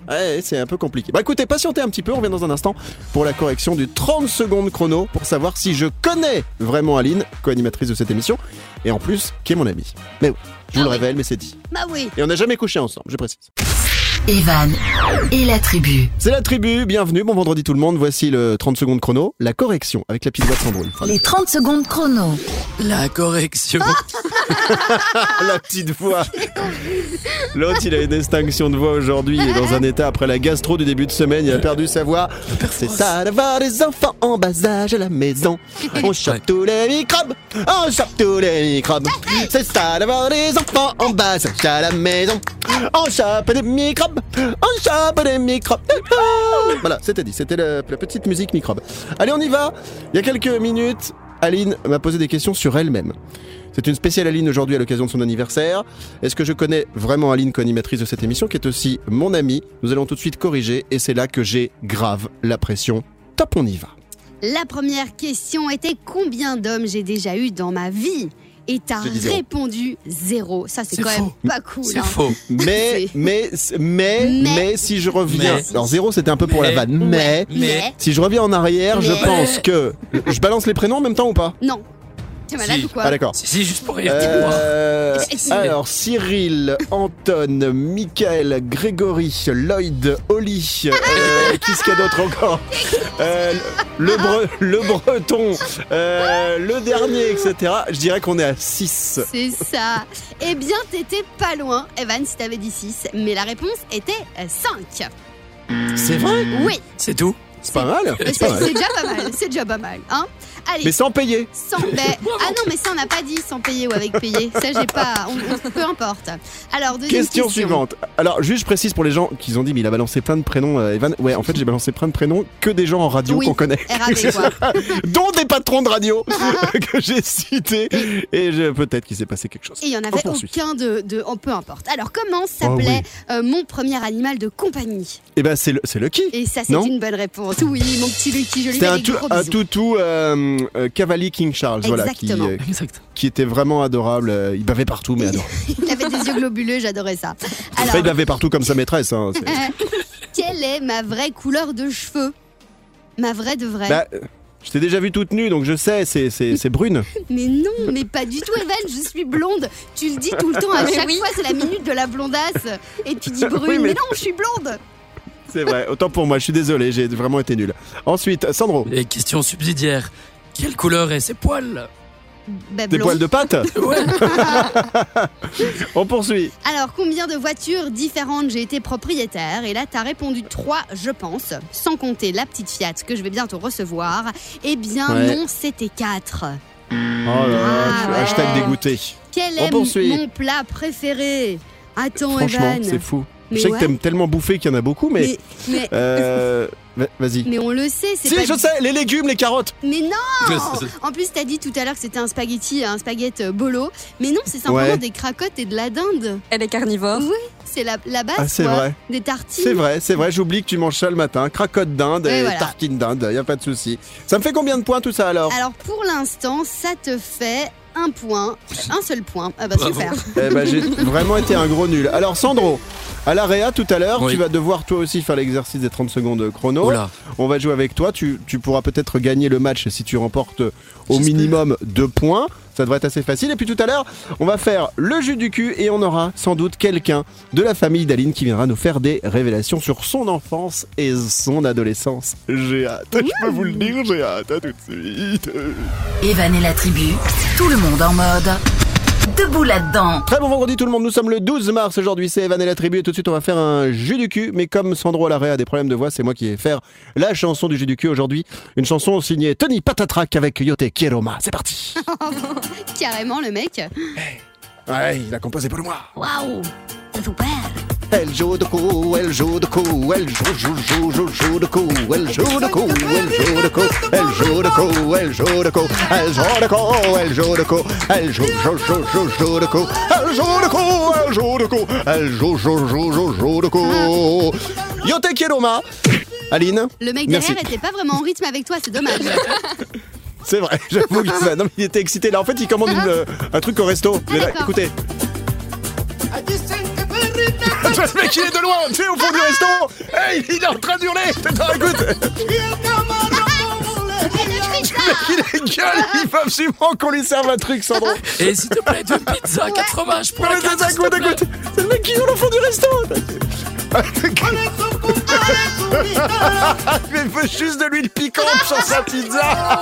Ouais, c'est un peu compliqué. Bah écoutez, patientez un petit peu, on revient dans un instant pour la correction du 30 secondes chrono pour savoir si je connais vraiment Aline, co-animatrice de cette émission, et en plus, qui est mon amie. Mais oui, je vous Ah le oui. révèle, mais c'est dit. Bah oui. Et on n'a jamais couché ensemble, je précise. Evan et la tribu. C'est la tribu, bienvenue, bon vendredi tout le monde, voici le 30 secondes chrono, la correction avec la petite voix de fois. Les 30 secondes chrono. La correction. la petite voix. L'autre, il a une extinction de voix aujourd'hui. Il est dans un état après la gastro du début de semaine. Il a perdu sa voix. C'est ça d'avoir des enfants en bas âge à la maison. On chope tous les microbes. On chope tous les microbes. C'est ça d'avoir des enfants en bas âge à la maison. On chope des microbes. On microbes. Voilà, c'était dit. C'était la, la petite musique microbe. Allez, on y va. Il y a quelques minutes, Aline m'a posé des questions sur elle-même. C'est une spéciale Aline aujourd'hui à l'occasion de son anniversaire. Est-ce que je connais vraiment Aline, co-animatrice de cette émission, qui est aussi mon amie? Nous allons tout de suite corriger et c'est là que j'ai grave la pression. Top, on y va. La première question était combien d'hommes j'ai déjà eu dans ma vie? Et t'as répondu zéro. Ça, c'est quand même pas cool. C'est hein. faux. Mais, mais, mais, mais, Mais- si je reviens. Mais- Alors, zéro, c'était un peu pour la vanne. Mais, Mais. si je reviens en arrière, je pense que. Je balance les prénoms en même temps ou pas? Non. T'es malade Si. ou quoi Ah, d'accord. Si, si, juste pour rire. Euh, alors Cyril, Anton, Michael, Grégory, Lloyd, Oli, euh, qui ce qu'il y a d'autre encore Euh, le, bre- le breton, euh, le dernier, etc. Je dirais qu'on est à 6. C'est ça. Eh bien, t'étais pas loin, Evan, si t'avais dit 6. Mais la réponse était 5. C'est vrai? Oui. C'est tout? C'est pas mal. C'est C'est pas mal. c'est déjà pas mal. C'est déjà pas mal. Hein Allez. Mais sans payer. Sans Ah non, mais ça, on n'a pas dit sans payer ou avec payer. Ça, j'ai pas. on- on- peu importe. Alors, deuxième Question, question. suivante. Alors, juste je précise pour les gens qui ont dit, mais il a balancé plein de prénoms, euh, Evan. Ouais, en fait, j'ai balancé plein de prénoms que des gens en radio Oui. qu'on connaît. RAB, dont des patrons de radio que j'ai cités. Et peut-être qu'il s'est passé quelque chose. Et il y en avait aucun de, de. oh, peu importe. Alors, comment Oh, s'appelait euh, mon premier animal de compagnie? Eh ben, c'est le, Lucky. Et ça, c'est une bonne réponse. Oui, mon petit Lucky, je lui C'était un, un toutou euh, euh, cavalier King Charles, voilà, qui, Exactement. euh, Exact. qui était vraiment adorable. Il bavait partout, mais adorable. Il avait des yeux globuleux, j'adorais ça. Enfin, il Alors, bavait partout comme sa maîtresse. hein, quelle est ma vraie couleur de cheveux? Ma vraie de vraie. Bah, je t'ai déjà vu toute nue, donc je sais, c'est- c'est c'est brune. Mais non, mais pas du tout, Evan, je suis blonde. Tu le dis tout le temps, à Mais chaque oui. fois, c'est la minute de la blondasse. Et tu dis brune, Oui, mais- mais... non, je suis blonde. C'est vrai, autant pour moi, je suis désolé, j'ai vraiment été nul. Ensuite, Sandro, Et question subsidiaire. Quelle couleur est ses poils Bah, des blond. poils de Ouais. On poursuit. Alors, combien de voitures différentes j'ai été propriétaire Et là, t'as répondu 3, je pense, sans compter la petite Fiat que je vais bientôt recevoir. Eh bien, Ouais. non, c'était 4. Oh là là, Ah, ouais. hashtag dégoûté. Quel On est poursuit. mon plat préféré? Attends, Franchement, Evan. c'est fou. Mais je sais ouais. que t'aimes tellement bouffer qu'il y en a beaucoup, mais. Mais, mais, euh, va- Vas-y. mais on le sait, c'est Si, pas je sais, les légumes, les carottes. Mais non En plus, t'as dit tout à l'heure que c'était un spaghetti, un spaghetti euh, bolo. Mais non, c'est simplement Ouais. des cracottes et de la dinde. Elle est carnivore. Oui, c'est la, la base, Ah, c'est quoi. vrai. Des tartines. C'est vrai, c'est vrai, j'oublie que tu manges ça le matin. Cracotte d'Inde et voilà. tartine d'Inde, y a pas de souci. Ça me fait combien de points tout ça alors? Alors, pour l'instant, ça te fait un point. Un seul point. Ah bah Bravo. super. Eh ben, j'ai vraiment été un gros nul. Alors Sandro, à l'AREA tout à l'heure, Oui. tu vas devoir toi aussi faire l'exercice des 30 secondes chrono. Oula. On va jouer avec toi, tu, tu pourras peut-être gagner le match si tu remportes au J'espère. minimum deux points. Ça devrait être assez facile. Et puis tout à l'heure, on va faire le jus du cul et on aura sans doute quelqu'un de la famille d'Aline qui viendra nous faire des révélations sur son enfance et son adolescence. J'ai hâte, je peux vous le dire, j'ai hâte. À tout de suite. Evan et la tribu, tout le monde en mode debout là-dedans. Très bon vendredi tout le monde, nous sommes le 12 mars aujourd'hui, c'est Evan et la tribu. Et tout de suite on va faire un jus du cul, mais comme Sandro à l'arrêt a des problèmes de voix, c'est moi qui vais faire la chanson du jus du cul aujourd'hui, une chanson signée Tony Patatrac avec Yote Kieroma, c'est parti. Carrément, le mec. Ouais, il a composé pour moi. Waouh. Super Elle joue de coup, elle joue de coup, elle joue, joue, joue, joue, joue de coup, elle joue de coup, elle joue de coup, elle joue de coup, elle joue de coup, elle joue de coup, elle joue de coup, elle joue, joue, joue, joue, joue de coup, elle joue de coup, elle joue de coup, elle joue, joue, joue, joue, joue de coup. Yote Kieroma Aline Le mec derrière était pas vraiment en rythme avec toi, c'est dommage. C'est vrai, j'avoue va- non, il était excité. Là, en fait, il commande une, euh, un truc au resto. Mais là, le mec il est de loin, tu sais, au fond du resto. Hey, il est en train d'hurler. Attends, écoute. Il est gueule, il faut absolument qu'on lui serve un truc, Sandro. Et s'il te plaît, deux pizzas, quatre fromages pour Non, la carte, s'il te écoute, plaît. écoute. C'est le mec qui hurle au fond du resto. Mais il veut juste de l'huile piquante sur sa pizza.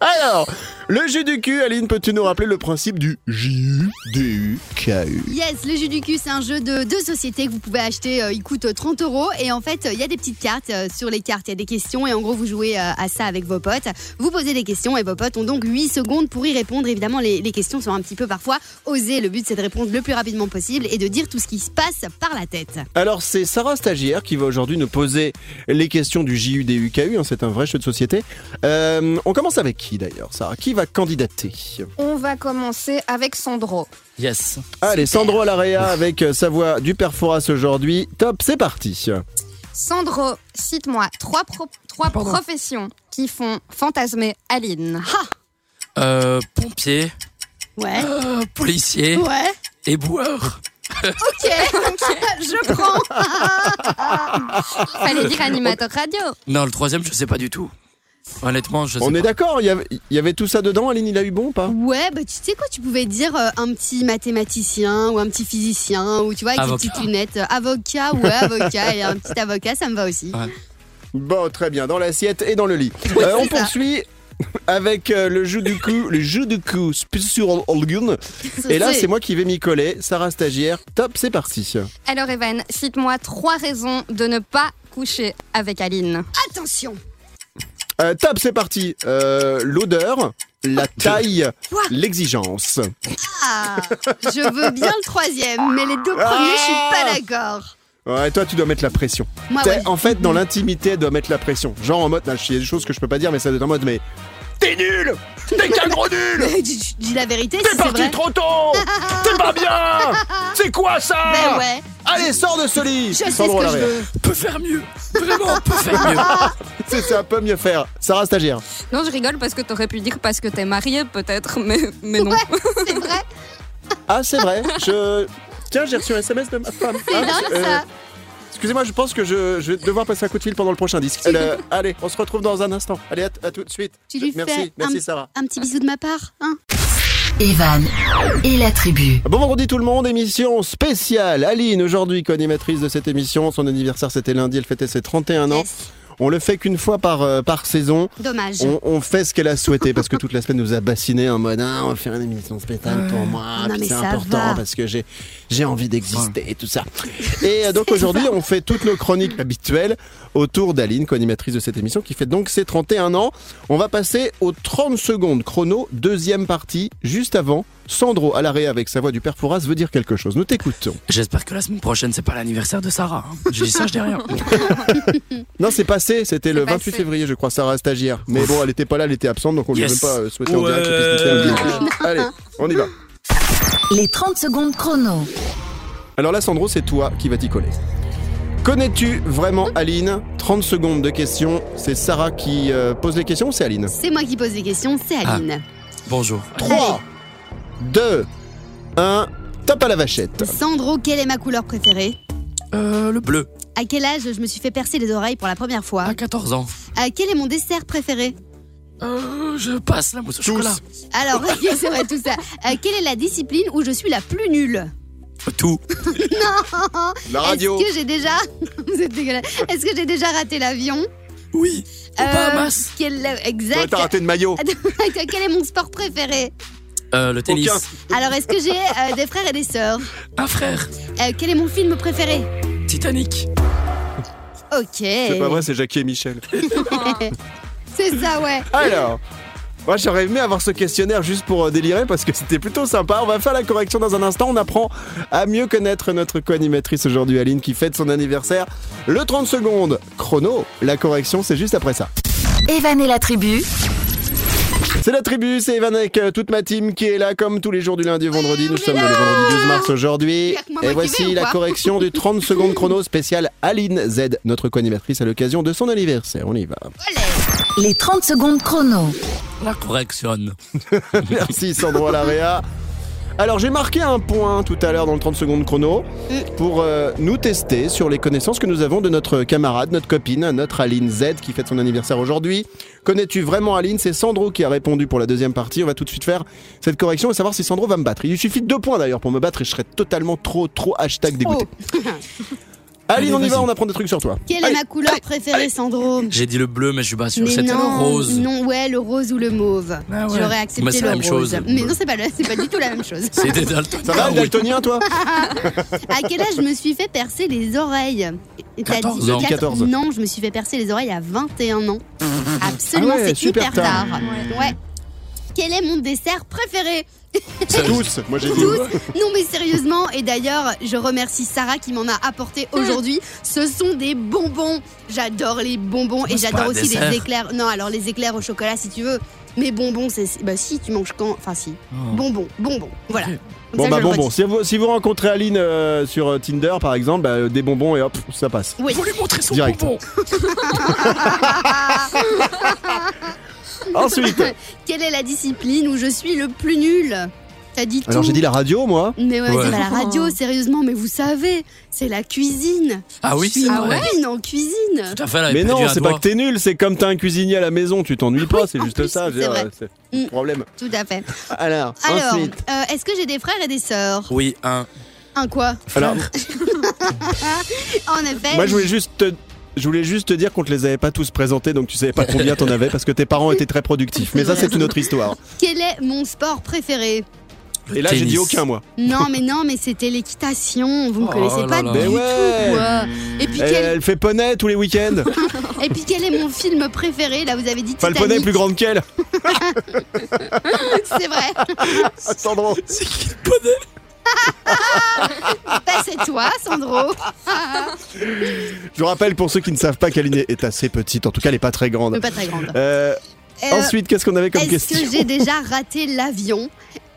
Alors, le jus du cul, Aline, peux-tu nous rappeler le principe du J-U-D-U-K-U Yes, le jus du cul, c'est un jeu de, de société que vous pouvez acheter. euh, il coûte 30 euros. Et en fait, il y a des petites cartes. euh, sur les cartes, il y a des questions. Et en gros, vous jouez euh, à ça avec vos potes. Vous posez des questions et vos potes ont donc 8 secondes pour y répondre. Évidemment, les, les questions sont un petit peu parfois osées. Le but, c'est de répondre le plus rapidement possible et de dire tout ce qui se passe par la tête. Alors, c'est Sarah Stagiaire qui va aujourd'hui nous poser les questions du J-U-D-U-K-U. hein, c'est un vrai jeu de société. Euh, on commence avec qui d'ailleurs, Sarah? Qui va candidater On va commencer avec Sandro. Yes. Allez, Sandro Alaria avec euh, sa voix du père Fouras aujourd'hui. Top, c'est parti. Sandro, cite-moi trois, pro- trois professions qui font fantasmer Aline. Euh, pompier, Ouais. euh, policier, Ouais. éboueur. Ok. Je prends. Fallait dire animateur radio. Non, le troisième, je sais pas du tout. Honnêtement, je sais On pas. est d'accord, il y avait- il y avait tout ça dedans, Aline, il a eu bon ou pas? Ouais, bah tu sais quoi, tu pouvais dire euh, un petit mathématicien ou un petit physicien ou tu vois avec Avocat. des petites lunettes. Euh, Avocat, ouais, avocat et un petit avocat, ça me va aussi. Ouais. Bon, très bien, dans l'assiette et dans le lit. Euh, on c'est ça. poursuit avec euh, le jeu du coup, le jeu du coup Special Organ. Et là, c'est moi qui vais m'y coller. Sarah Stagiaire, top, c'est parti. Alors Evan, cite-moi trois raisons de ne pas coucher avec Aline. Attention. Euh, top, c'est parti. Euh, L'odeur, la taille, l'exigence. Ah, je veux bien le troisième, mais les deux premiers, je suis pas d'accord. Ouais, toi, tu dois metêtre la pression. Moi, ouais. En fait, dans l'intimité, elle doit mettre la pression. Genre en mode, il y a des choses que je peux pas dire, mais ça doit être en mode, mais t'es nul T'es qu'un gros nul Mais dis, dis la vérité, T'es parti vrai. trop tôt T'es pas bien C'est quoi ça Ben ouais, Allez, sors de ce lit je sais ce Sandro que je Larrea. veux. peut faire mieux. Vraiment, peut faire mieux. C'est ça, peut mieux faire. Sarah Stagiaire. Non, je rigole parce que t'aurais pu dire parce que t'es mariée peut-être, mais, mais non. C'est vrai, Ah, c'est vrai. Je. Tiens, j'ai reçu un SMS de ma femme. c'est Ah, dingue euh, ça. Excusez-moi, je pense que je, je vais devoir passer un coup de fil pendant le prochain disque. Euh, allez, on se retrouve dans un instant. Allez, à, à tout de suite. Tu lui merci, fais merci un- Sarah. Un petit bisou de ma part, hein Evan et la tribu. Bon vendredi tout le monde, émission spéciale. Aline, aujourd'hui, co-animatrice de cette émission. Son anniversaire, c'était lundi, elle fêtait ses 31 ans. Yes. On le fait qu'une fois par, euh, par saison. Dommage. On, on fait ce qu'elle a souhaité parce que toute la semaine nous a bassiné en mode ah, on va faire une émission spéciale pour moi Non, puis mais c'est ça important va. parce que j'ai j'ai envie d'exister et tout ça. Et euh, donc aujourd'hui on fait toutes nos chroniques habituelles autour d'Aline, co-animatrice de cette émission qui fait donc ses 31 ans. On va passer aux 30 secondes chrono, deuxième partie, juste avant. Sandro à l'arrêt avec sa voix du père Fouras veut dire quelque chose. Nous t'écoutons. J'espère que la semaine prochaine, c'est pas l'anniversaire de Sarah. hein. Je dis ça, je dis rien. Non, c'est passé, c'était le C'est 28 passé. février, je crois, Sarah stagiaire. Mais bon, elle était pas là, elle était absente, donc on lui a même pas euh, souhaité en direct. Ouais. qu'elle puisse nous faire un bisou. Allez, on y va. Les 30 secondes chrono. Alors là, Sandro, c'est toi qui vas t'y coller. Connais-tu vraiment Aline? 30 secondes de questions. C'est Sarah qui euh, pose les questions ou c'est Aline? C'est moi qui pose les questions, c'est Aline. Bonjour. 3, 2, 1, top à la vachette. Sandro, quelle est ma couleur préférée Euh, le bleu, À quel âge je me suis fait percer les oreilles pour la première fois à 14 ans. Euh, Quel est mon dessert préféré Euh, je passe la mousse au chocolat. Alors, ok, c'est vrai tout ça. Euh, quelle est la discipline où je suis la plus nulle Tout. La radio. Est-ce que j'ai déjà... Vous êtes dégueulasse. Est-ce que j'ai déjà raté l'avion Oui. Au Euh, Bahamas. quel... Ouais, Exact. T'as raté de maillot. quel est mon sport préféré Euh, le tennis. Aucun. Alors, est-ce que j'ai euh, des frères et des sœurs Un frère. Euh, Quel est mon film préféré Titanic. Ok. C'est pas vrai, c'est Jackie et Michel. C'est ça, ouais. Alors, moi j'aurais aimé avoir ce questionnaire juste pour euh, délirer parce que c'était plutôt sympa. On va faire la correction dans un instant. On apprend à mieux connaître notre co-animatrice aujourd'hui, Aline, qui fête son anniversaire. Le 30 secondes chrono, la correction, c'est juste après ça. Evan et la tribu. C'est la tribu, c'est Evan avec euh, toute ma team qui est là comme tous les jours du lundi au vendredi. Nous sommes le vendredi 12 mars aujourd'hui. Et voici la correction du 30 secondes chrono spécial Aline Z, notre co-animatrice à l'occasion de son anniversaire. On y va. Les 30 secondes chrono. La correction. Merci Sandro Alaria. Alors j'ai marqué un point tout à l'heure dans le 30 secondes chrono Mm. pour euh, nous tester sur les connaissances que nous avons de notre camarade, notre copine, notre Aline Z qui fête son anniversaire aujourd'hui. Connais-tu vraiment Aline? C'est Sandro qui a répondu pour la deuxième partie. On va tout de suite faire cette correction et savoir si Sandro va me battre. Il lui suffit de deux points d'ailleurs pour me battre et je serais totalement trop trop hashtag dégoûté. Oh. Aline, Allez, on y va, on apprend des trucs sur toi. Quelle est ma couleur préférée, Sandro J'ai dit le bleu, mais je suis pas sûr. C'était non, le rose. non, ouais, le rose ou le mauve. Ah ouais. J'aurais accepté c'est le la même rose. chose. Mais non, c'est pas, c'est du tout la même chose. C'était daltonien. Ça va, daltonien, toi? À quel âge je me suis fait percer les oreilles? T'as 14 dit ans. quatre- 14. Non, je me suis fait percer les oreilles à 21 ans. Absolument, Ah ouais, c'est super hyper tard. tard. Ouais. Quel est mon dessert préféré? Tous, moi j'ai dit. Tous Non mais sérieusement, et d'ailleurs, je remercie Sarah qui m'en a apporté aujourd'hui. Ce sont des bonbons. J'adore les bonbons et j'adore aussi les éclairs. Non, alors les éclairs au chocolat si tu veux. Mais bonbons, c'est. Bah si, tu manges quand Enfin si. Oh. Bonbons, bonbons. Voilà. Bon ça, bah bonbons. Si vous, si vous rencontrez Aline euh, sur euh, Tinder par exemple, bah, euh, des bonbons et hop, ça passe. Oui. Faut lui montrer son Direct. bonbon. Ensuite, Quelle est la discipline où je suis le plus nul? T'as dit alors tout. j'ai dit la radio moi. Mais ouais, Ouais. c'est pas la radio, sérieusement, mais vous savez, c'est la cuisine. Ah oui, c'est vrai. nulle en cuisine. Tout à fait, avait Mais non, c'est pas que t'es nul, c'est comme t'as un cuisinier à la maison, tu t'ennuies pas, c'est juste plus, ça. c'est euh, Mm. le problème. Tout à fait. Alors, Alors, euh, est-ce que j'ai des frères et des sœurs? Oui, un. Un quoi? Alors, En effet. moi je voulais juste te, je voulais juste te dire qu'on te les avait pas tous présentés, donc tu savais pas combien t'en avais parce que tes parents étaient très productifs. Mais ça, c'est une autre histoire. Quel est mon sport préféré Le Et là, j'ai tennis. dit aucun moi. Non, mais non, mais c'était l'équitation. Vous ne Oh connaissez là pas là. du Mais tout. ouais. quoi. Et puis, Elle, quel... elle fait poney tous les week-ends. Et puis quel est mon film préféré? Là, vous avez dit Enfin, le poney est plus grande qu'elle. C'est vrai. Sandro. C'est qui le poney? Bah, c'est toi, Sandro. Je vous rappelle pour ceux qui ne savent pas qu'Aline est- assez petite, en tout cas, elle est pas très grande. Pas très grande. Euh, Euh, ensuite, qu'est-ce qu'on avait comme Est-ce question que j'ai déjà raté l'avion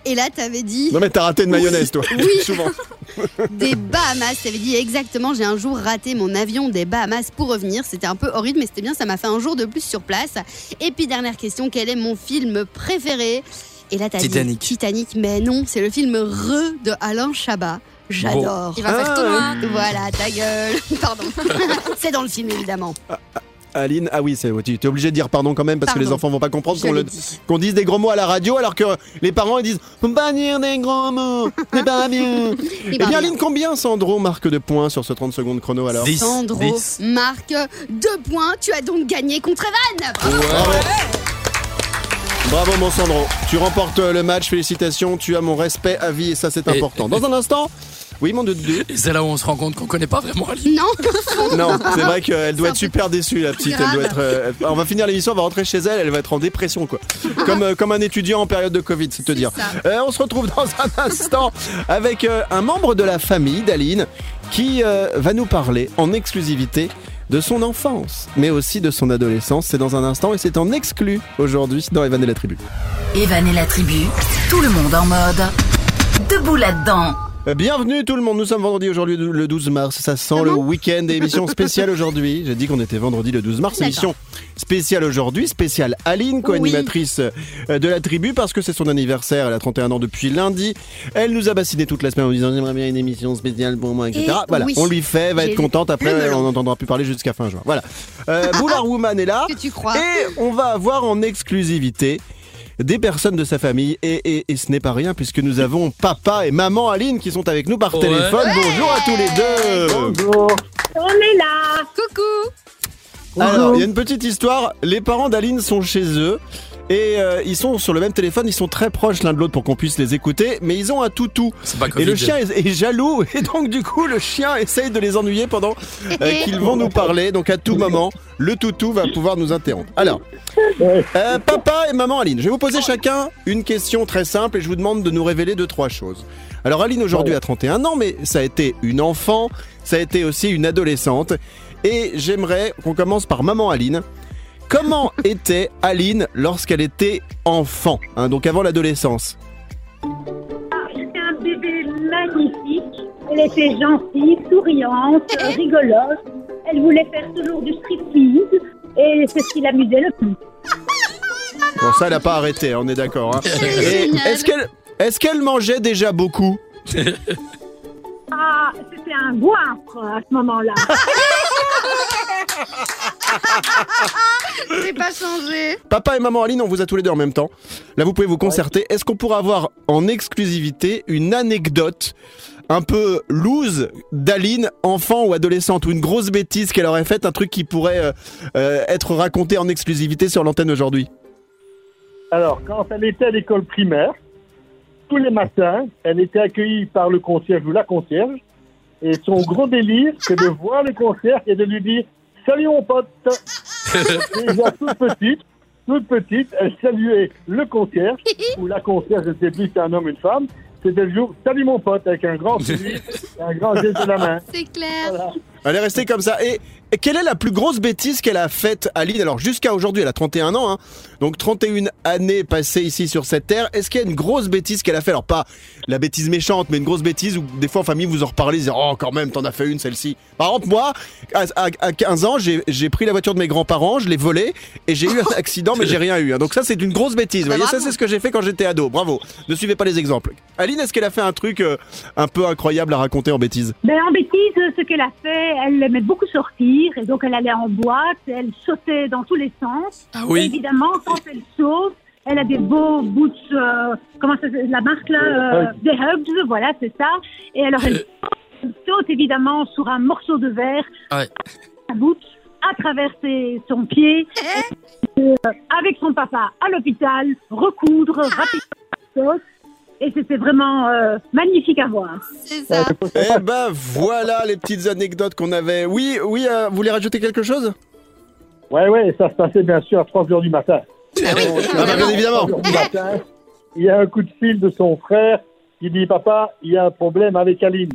Et là, t'avais dit Non mais t'as raté une mayonnaise toi. Oui. Souvent. des Bahamas. T'avais dit exactement, j'ai un jour raté mon avion des Bahamas pour revenir. C'était un peu horrible, mais c'était bien, ça m'a fait un jour de plus sur place. Et puis, dernière question, quel est mon film préféré? Et là, t'as dit Titanic. Titanic, mais non, c'est le film Re de Alain Chabat. J'adore. Il va faire Ah, tout noir. Voilà, ta gueule. Pardon. c'est dans le film, évidemment. Aline, ah oui, c'est ouais, tu es obligé de dire pardon quand même parce que les enfants vont pas comprendre qu'on le- qu'on dise des gros mots à la radio alors que les parents ils disent faut pas dire des gros mots, c'est pas bien. Eh bien Aline, combien Sandro marque de points sur ce 30 secondes chrono alors 10. Sandro 10. marque deux points. Tu as donc gagné contre Evan. Bravo. Bravo. Bravo mon Sandro, tu remportes le match, félicitations, tu as mon respect à vie et ça c'est important. Dans un instant, oui mon doudou. C'est là où on se rend compte qu'on connaît pas vraiment Aline. Non, Non, c'est vrai qu'elle doit être super déçue, la petite. Elle doit être. euh, on va finir l'émission, on va rentrer chez elle, elle va être en dépression, quoi. Comme, euh, comme un étudiant en période de Covid, c'est te dire. Euh, on se retrouve dans un instant avec euh, un membre de la famille d'Aline qui euh, va nous parler en exclusivité de son enfance, mais aussi de son adolescence. C'est dans un instant et c'est en exclu aujourd'hui dans Evan et la tribu. Evan et la tribu, tout le monde en mode. Debout là-dedans. Bienvenue tout le monde, nous sommes vendredi aujourd'hui le 12 mars, ça sent le week-end. Et émission spéciale aujourd'hui. J'ai dit qu'on était vendredi le 12 mars, émission spéciale aujourd'hui, spéciale Aline, co-animatrice euh, de la tribu parce que c'est son anniversaire, elle a 31 ans depuis lundi. Elle nous a bassiné toute la semaine en disant j'aimerais bien une émission spéciale pour moi, etc. Et voilà, oui. on lui fait, va être contente, après on n'entendra plus parler jusqu'à fin juin. Voilà. Euh, Boulard Woman est là. Et on va avoir en exclusivité des personnes de sa famille et, et- et ce n'est pas rien puisque nous avons papa et maman Aline qui sont avec nous par Ouais. téléphone. Bonjour à tous les deux. On est là. Coucou. Alors, il y a une petite histoire. Les parents d'Aline sont chez eux. Et euh, ils sont sur le même téléphone, ils sont très proches l'un de l'autre pour qu'on puisse les écouter, mais ils ont un toutou. C'est pas Et le chien est, est jaloux, et donc du coup le chien essaye de les ennuyer pendant euh, qu'ils vont nous parler. Donc à tout moment, le toutou va pouvoir nous interrompre. Alors, euh, papa et maman Aline, je vais vous poser chacun une question très simple et je vous demande de nous révéler deux trois choses. Alors Aline aujourd'hui a 31 ans, mais ça a été une enfant, ça a été aussi une adolescente, et j'aimerais qu'on commence par maman Aline. Comment était Aline lorsqu'elle était enfant, hein, donc avant l'adolescence? C'était un bébé magnifique. Elle était gentille, souriante, rigolote. Elle voulait faire toujours du striptease. Et c'est ce qui l'amusait le plus. Bon, ça, elle n'a pas arrêté, on est d'accord. hein. Et génial. Est-ce qu'elle Est-ce qu'elle mangeait déjà beaucoup? Ah, c'était un goinfre à ce moment-là. J'ai pas changé. Papa et maman Aline, on vous a tous les deux en même temps. Là, vous pouvez vous concerter. Est-ce qu'on pourra avoir en exclusivité une anecdote un peu loose d'Aline, enfant ou adolescente, ou une grosse bêtise qu'elle aurait faite, un truc qui pourrait euh, euh, être raconté en exclusivité sur l'antenne aujourd'hui? Alors, quand elle était à l'école primaire, tous les matins, elle était accueillie par le concierge ou la concierge. Et son gros délire, c'est de voir le concierge et de lui dire Salut mon pote Déjà toute petite, toute petite, elle saluait le concierge, ou la concierge, je ne sais plus si c'est un homme ou une femme. C'était le jour Salut mon pote, avec un grand sourire et un grand geste de la main. C'est clair. Voilà. Elle est restée comme ça. Et, et quelle est la plus grosse bêtise qu'elle a faite, Aline? Alors, jusqu'à aujourd'hui, elle a 31 ans, hein. donc 31 années passées ici sur cette terre. Est-ce qu'il y a une grosse bêtise qu'elle a fait Alors, pas la bêtise méchante, mais une grosse bêtise où des fois en famille vous en reparlez, vous dites, Oh, quand même, t'en as fait une celle-ci. Par exemple, moi, à, à- à 15 ans, j'ai pris la voiture de mes grands-parents, je l'ai volée et j'ai eu un accident, mais j'ai rien eu. hein. Donc, ça, c'est une grosse bêtise. Vous voyez, ça, c'est ce que j'ai fait quand j'étais ado. Bravo. Ne suivez pas les exemples. Aline, est-ce qu'elle a fait un truc euh, un peu incroyable à raconter en bêtise? Ben, en bêtise, ce qu'elle a fait, elle aimait beaucoup sortir et donc elle allait en boîte, elle sautait dans tous les sens. Ah oui. évidemment, quand elle saute, elle a des beaux boots, euh, comment ça s'appelle, la marque là, euh, des Hugs, voilà, c'est ça. Et alors elle saute évidemment sur un morceau de verre, ouais. un boot, à travers ses- son pied, euh, avec son papa à l'hôpital, recoudre rapidement la sauce. Et c'était vraiment euh, magnifique à voir. C'est ça. Eh ben voilà les petites anecdotes qu'on avait. Oui, oui, euh, vous voulez rajouter quelque chose? Ouais, ouais, ça se passait bien sûr à 3 heures du matin. Ah bah, bien évidemment. 3 heures du matin, il y a un coup de fil de son frère qui dit Papa, il y a un problème avec Aline.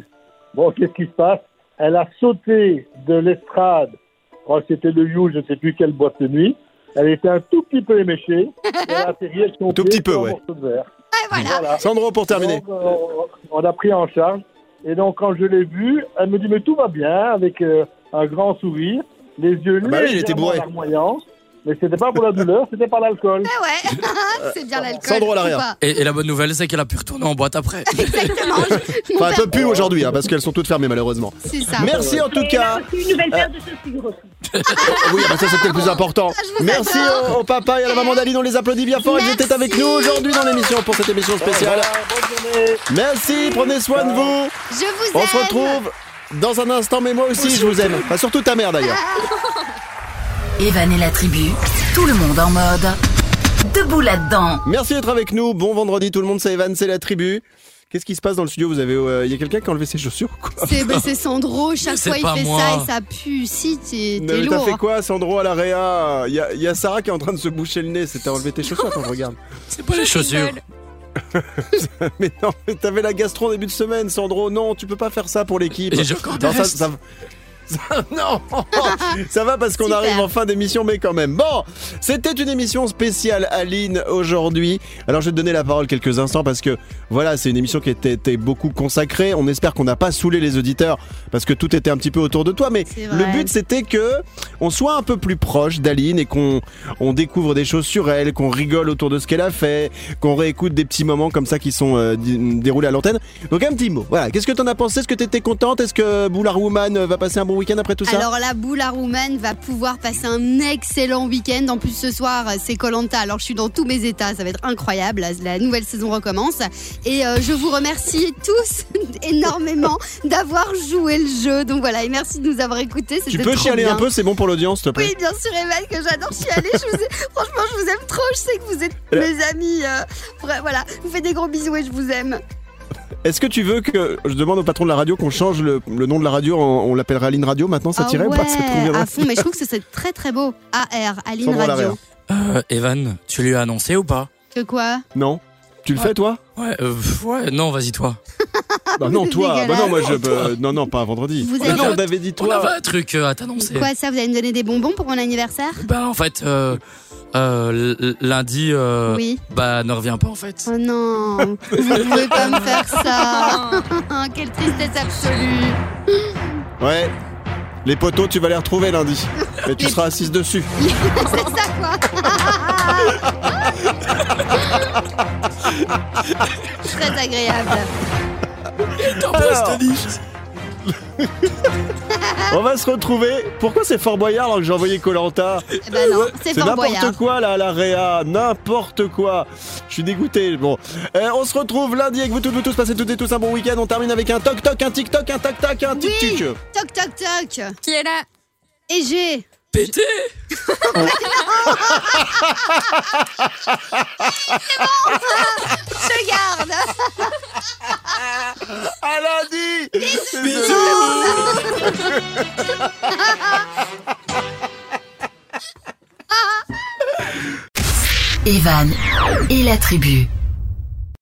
Bon, qu'est-ce qui se passe? Elle a sauté de l'estrade, je crois que c'était le You, je ne sais plus quelle boîte de nuit. Elle était un tout petit peu éméchée. et Elle a atterri avec son Tout pied petit peu, ouais. morceau de verre. Voilà. Voilà. Sandro pour terminer. Donc, euh, on a pris en charge. Et donc, quand je l'ai vue, elle me dit, mais tout va bien, avec euh, un grand sourire, les yeux Ah bah oui, il était légèrement bourré. larmoyants. Mais c'était pas pour la douleur, c'était par l'alcool. Ah ouais, c'est bien l'alcool. Sandro ou Larrea. pas. Et, et la bonne nouvelle, c'est qu'elle a pu retourner en boîte après. Exactement. je- Enfin, un peu plus aujourd'hui, hein, parce qu'elles sont toutes fermées malheureusement. C'est ça. Merci en tout cas. une nouvelle paire de chaussures aussi. Oui, bah ça c'était le plus important. Ah, Merci au, au papa et à la maman d'Aline, on les applaudit bien fort. Ils étaient avec nous aujourd'hui dans l'émission pour cette émission spéciale. Voilà, bonne journée. Merci, prenez soin de vous. Je vous On aime. se retrouve dans un instant, mais moi aussi je vous aime. Enfin, surtout ta mère d'ailleurs. Evan et la tribu, tout le monde en mode. Debout là-dedans. Merci d'être avec nous. Bon vendredi tout le monde, c'est Evan, c'est la tribu. Qu'est-ce qui se passe dans le studio? Vous avez, euh, il y a quelqu'un qui a enlevé ses chaussures ou quoi? C'est bah, c'est Sandro, chaque C'est fois il fait moi. ça et ça pue. Si, t'es mais T'as lourd. fait quoi, Sandro, à la réa? Il y a, il y a Sarah qui est en train de se boucher le nez. C'était enlevé tes chaussures, attends, je regarde. C'est pas les chaussures. Mais non, mais t'avais la gastro en début de semaine, Sandro. Non, tu peux pas faire ça pour l'équipe. Non, ça- ça- non, ça va parce qu'on arrive en fin d'émission, mais quand même. Bon, c'était une émission spéciale Aline aujourd'hui. Alors je vais te donner la parole quelques instants parce que voilà, c'est une émission qui était, était beaucoup consacrée. On espère qu'on n'a pas saoulé les auditeurs parce que tout était un petit peu autour de toi, mais le but c'était que on soit un peu plus proche d'Aline et qu'on on découvre des choses sur elle, qu'on rigole autour de ce qu'elle a fait, qu'on réécoute des petits moments comme ça qui sont euh, déroulés à l'antenne. Donc un petit mot. Voilà, qu'est-ce que t'en as pensé? Est-ce que t'étais contente? Est-ce que Boulard Woman va passer un bon week-end après tout ça Alors la boule à Roumaine va pouvoir passer un excellent week-end. En plus ce soir c'est Colanta. Alors je suis dans tous mes états, ça va être incroyable. La, nouvelle saison recommence et euh, je vous remercie tous énormément d'avoir joué le jeu. Donc voilà et merci de nous avoir écoutés. Tu peux chialer bien. un peu, c'est bon pour l'audience, s'il te plaît. Oui, bien sûr, Evan, que j'adore chialer. Je vous ai- Franchement, je vous aime trop. Je sais que vous êtes mes amis. euh, Voilà, vous fais des gros bisous et je vous aime. Est-ce que tu veux que je demande au patron de la radio qu'on change le, le nom de la radio en- On l'appellera Aline Radio maintenant, ça Ah tirait ou pas Ça te conviendrait à fond, mais je trouve que c'est très très beau. AR, Aline Radio. Euh, Evan, tu lui as annoncé ou pas? Que quoi? Non Tu le fais toi? Ouais, euh, ouais, non, vas-y toi. Bah non, toi. Bah non, moi je. Euh, non, non, pas vendredi. Vous Mais avez- non, on avait dit On avait toi. un truc euh, à t'annoncer. Quoi ça Vous allez me donner des bonbons pour mon anniversaire? Bah en fait, euh, euh, l- lundi, euh, Oui. bah ne reviens pas en fait. Oh non, vous ne pouvez pas me faire ça. Quelle tristesse absolue. Ouais. Les poteaux, tu vas les retrouver lundi. Et tu seras assise dessus. c'est ça quoi. Très agréable. Alors, on va se retrouver. Pourquoi c'est Fort Boyard alors que j'ai envoyé Colanta Eh ben non, c'est Fort n'importe quoi là, la Réa, n'importe quoi. Je suis dégoûté. Bon, Euh, on se retrouve lundi avec vous toutes, vous tous. Passez toutes et tous un bon week-end. On termine avec un toc toc, un tic toc, un tac tac, un tic tic. Toc toc toc. Qui est là? Et j'ai. Pété Je garde. À lundi. Evan et la tribu.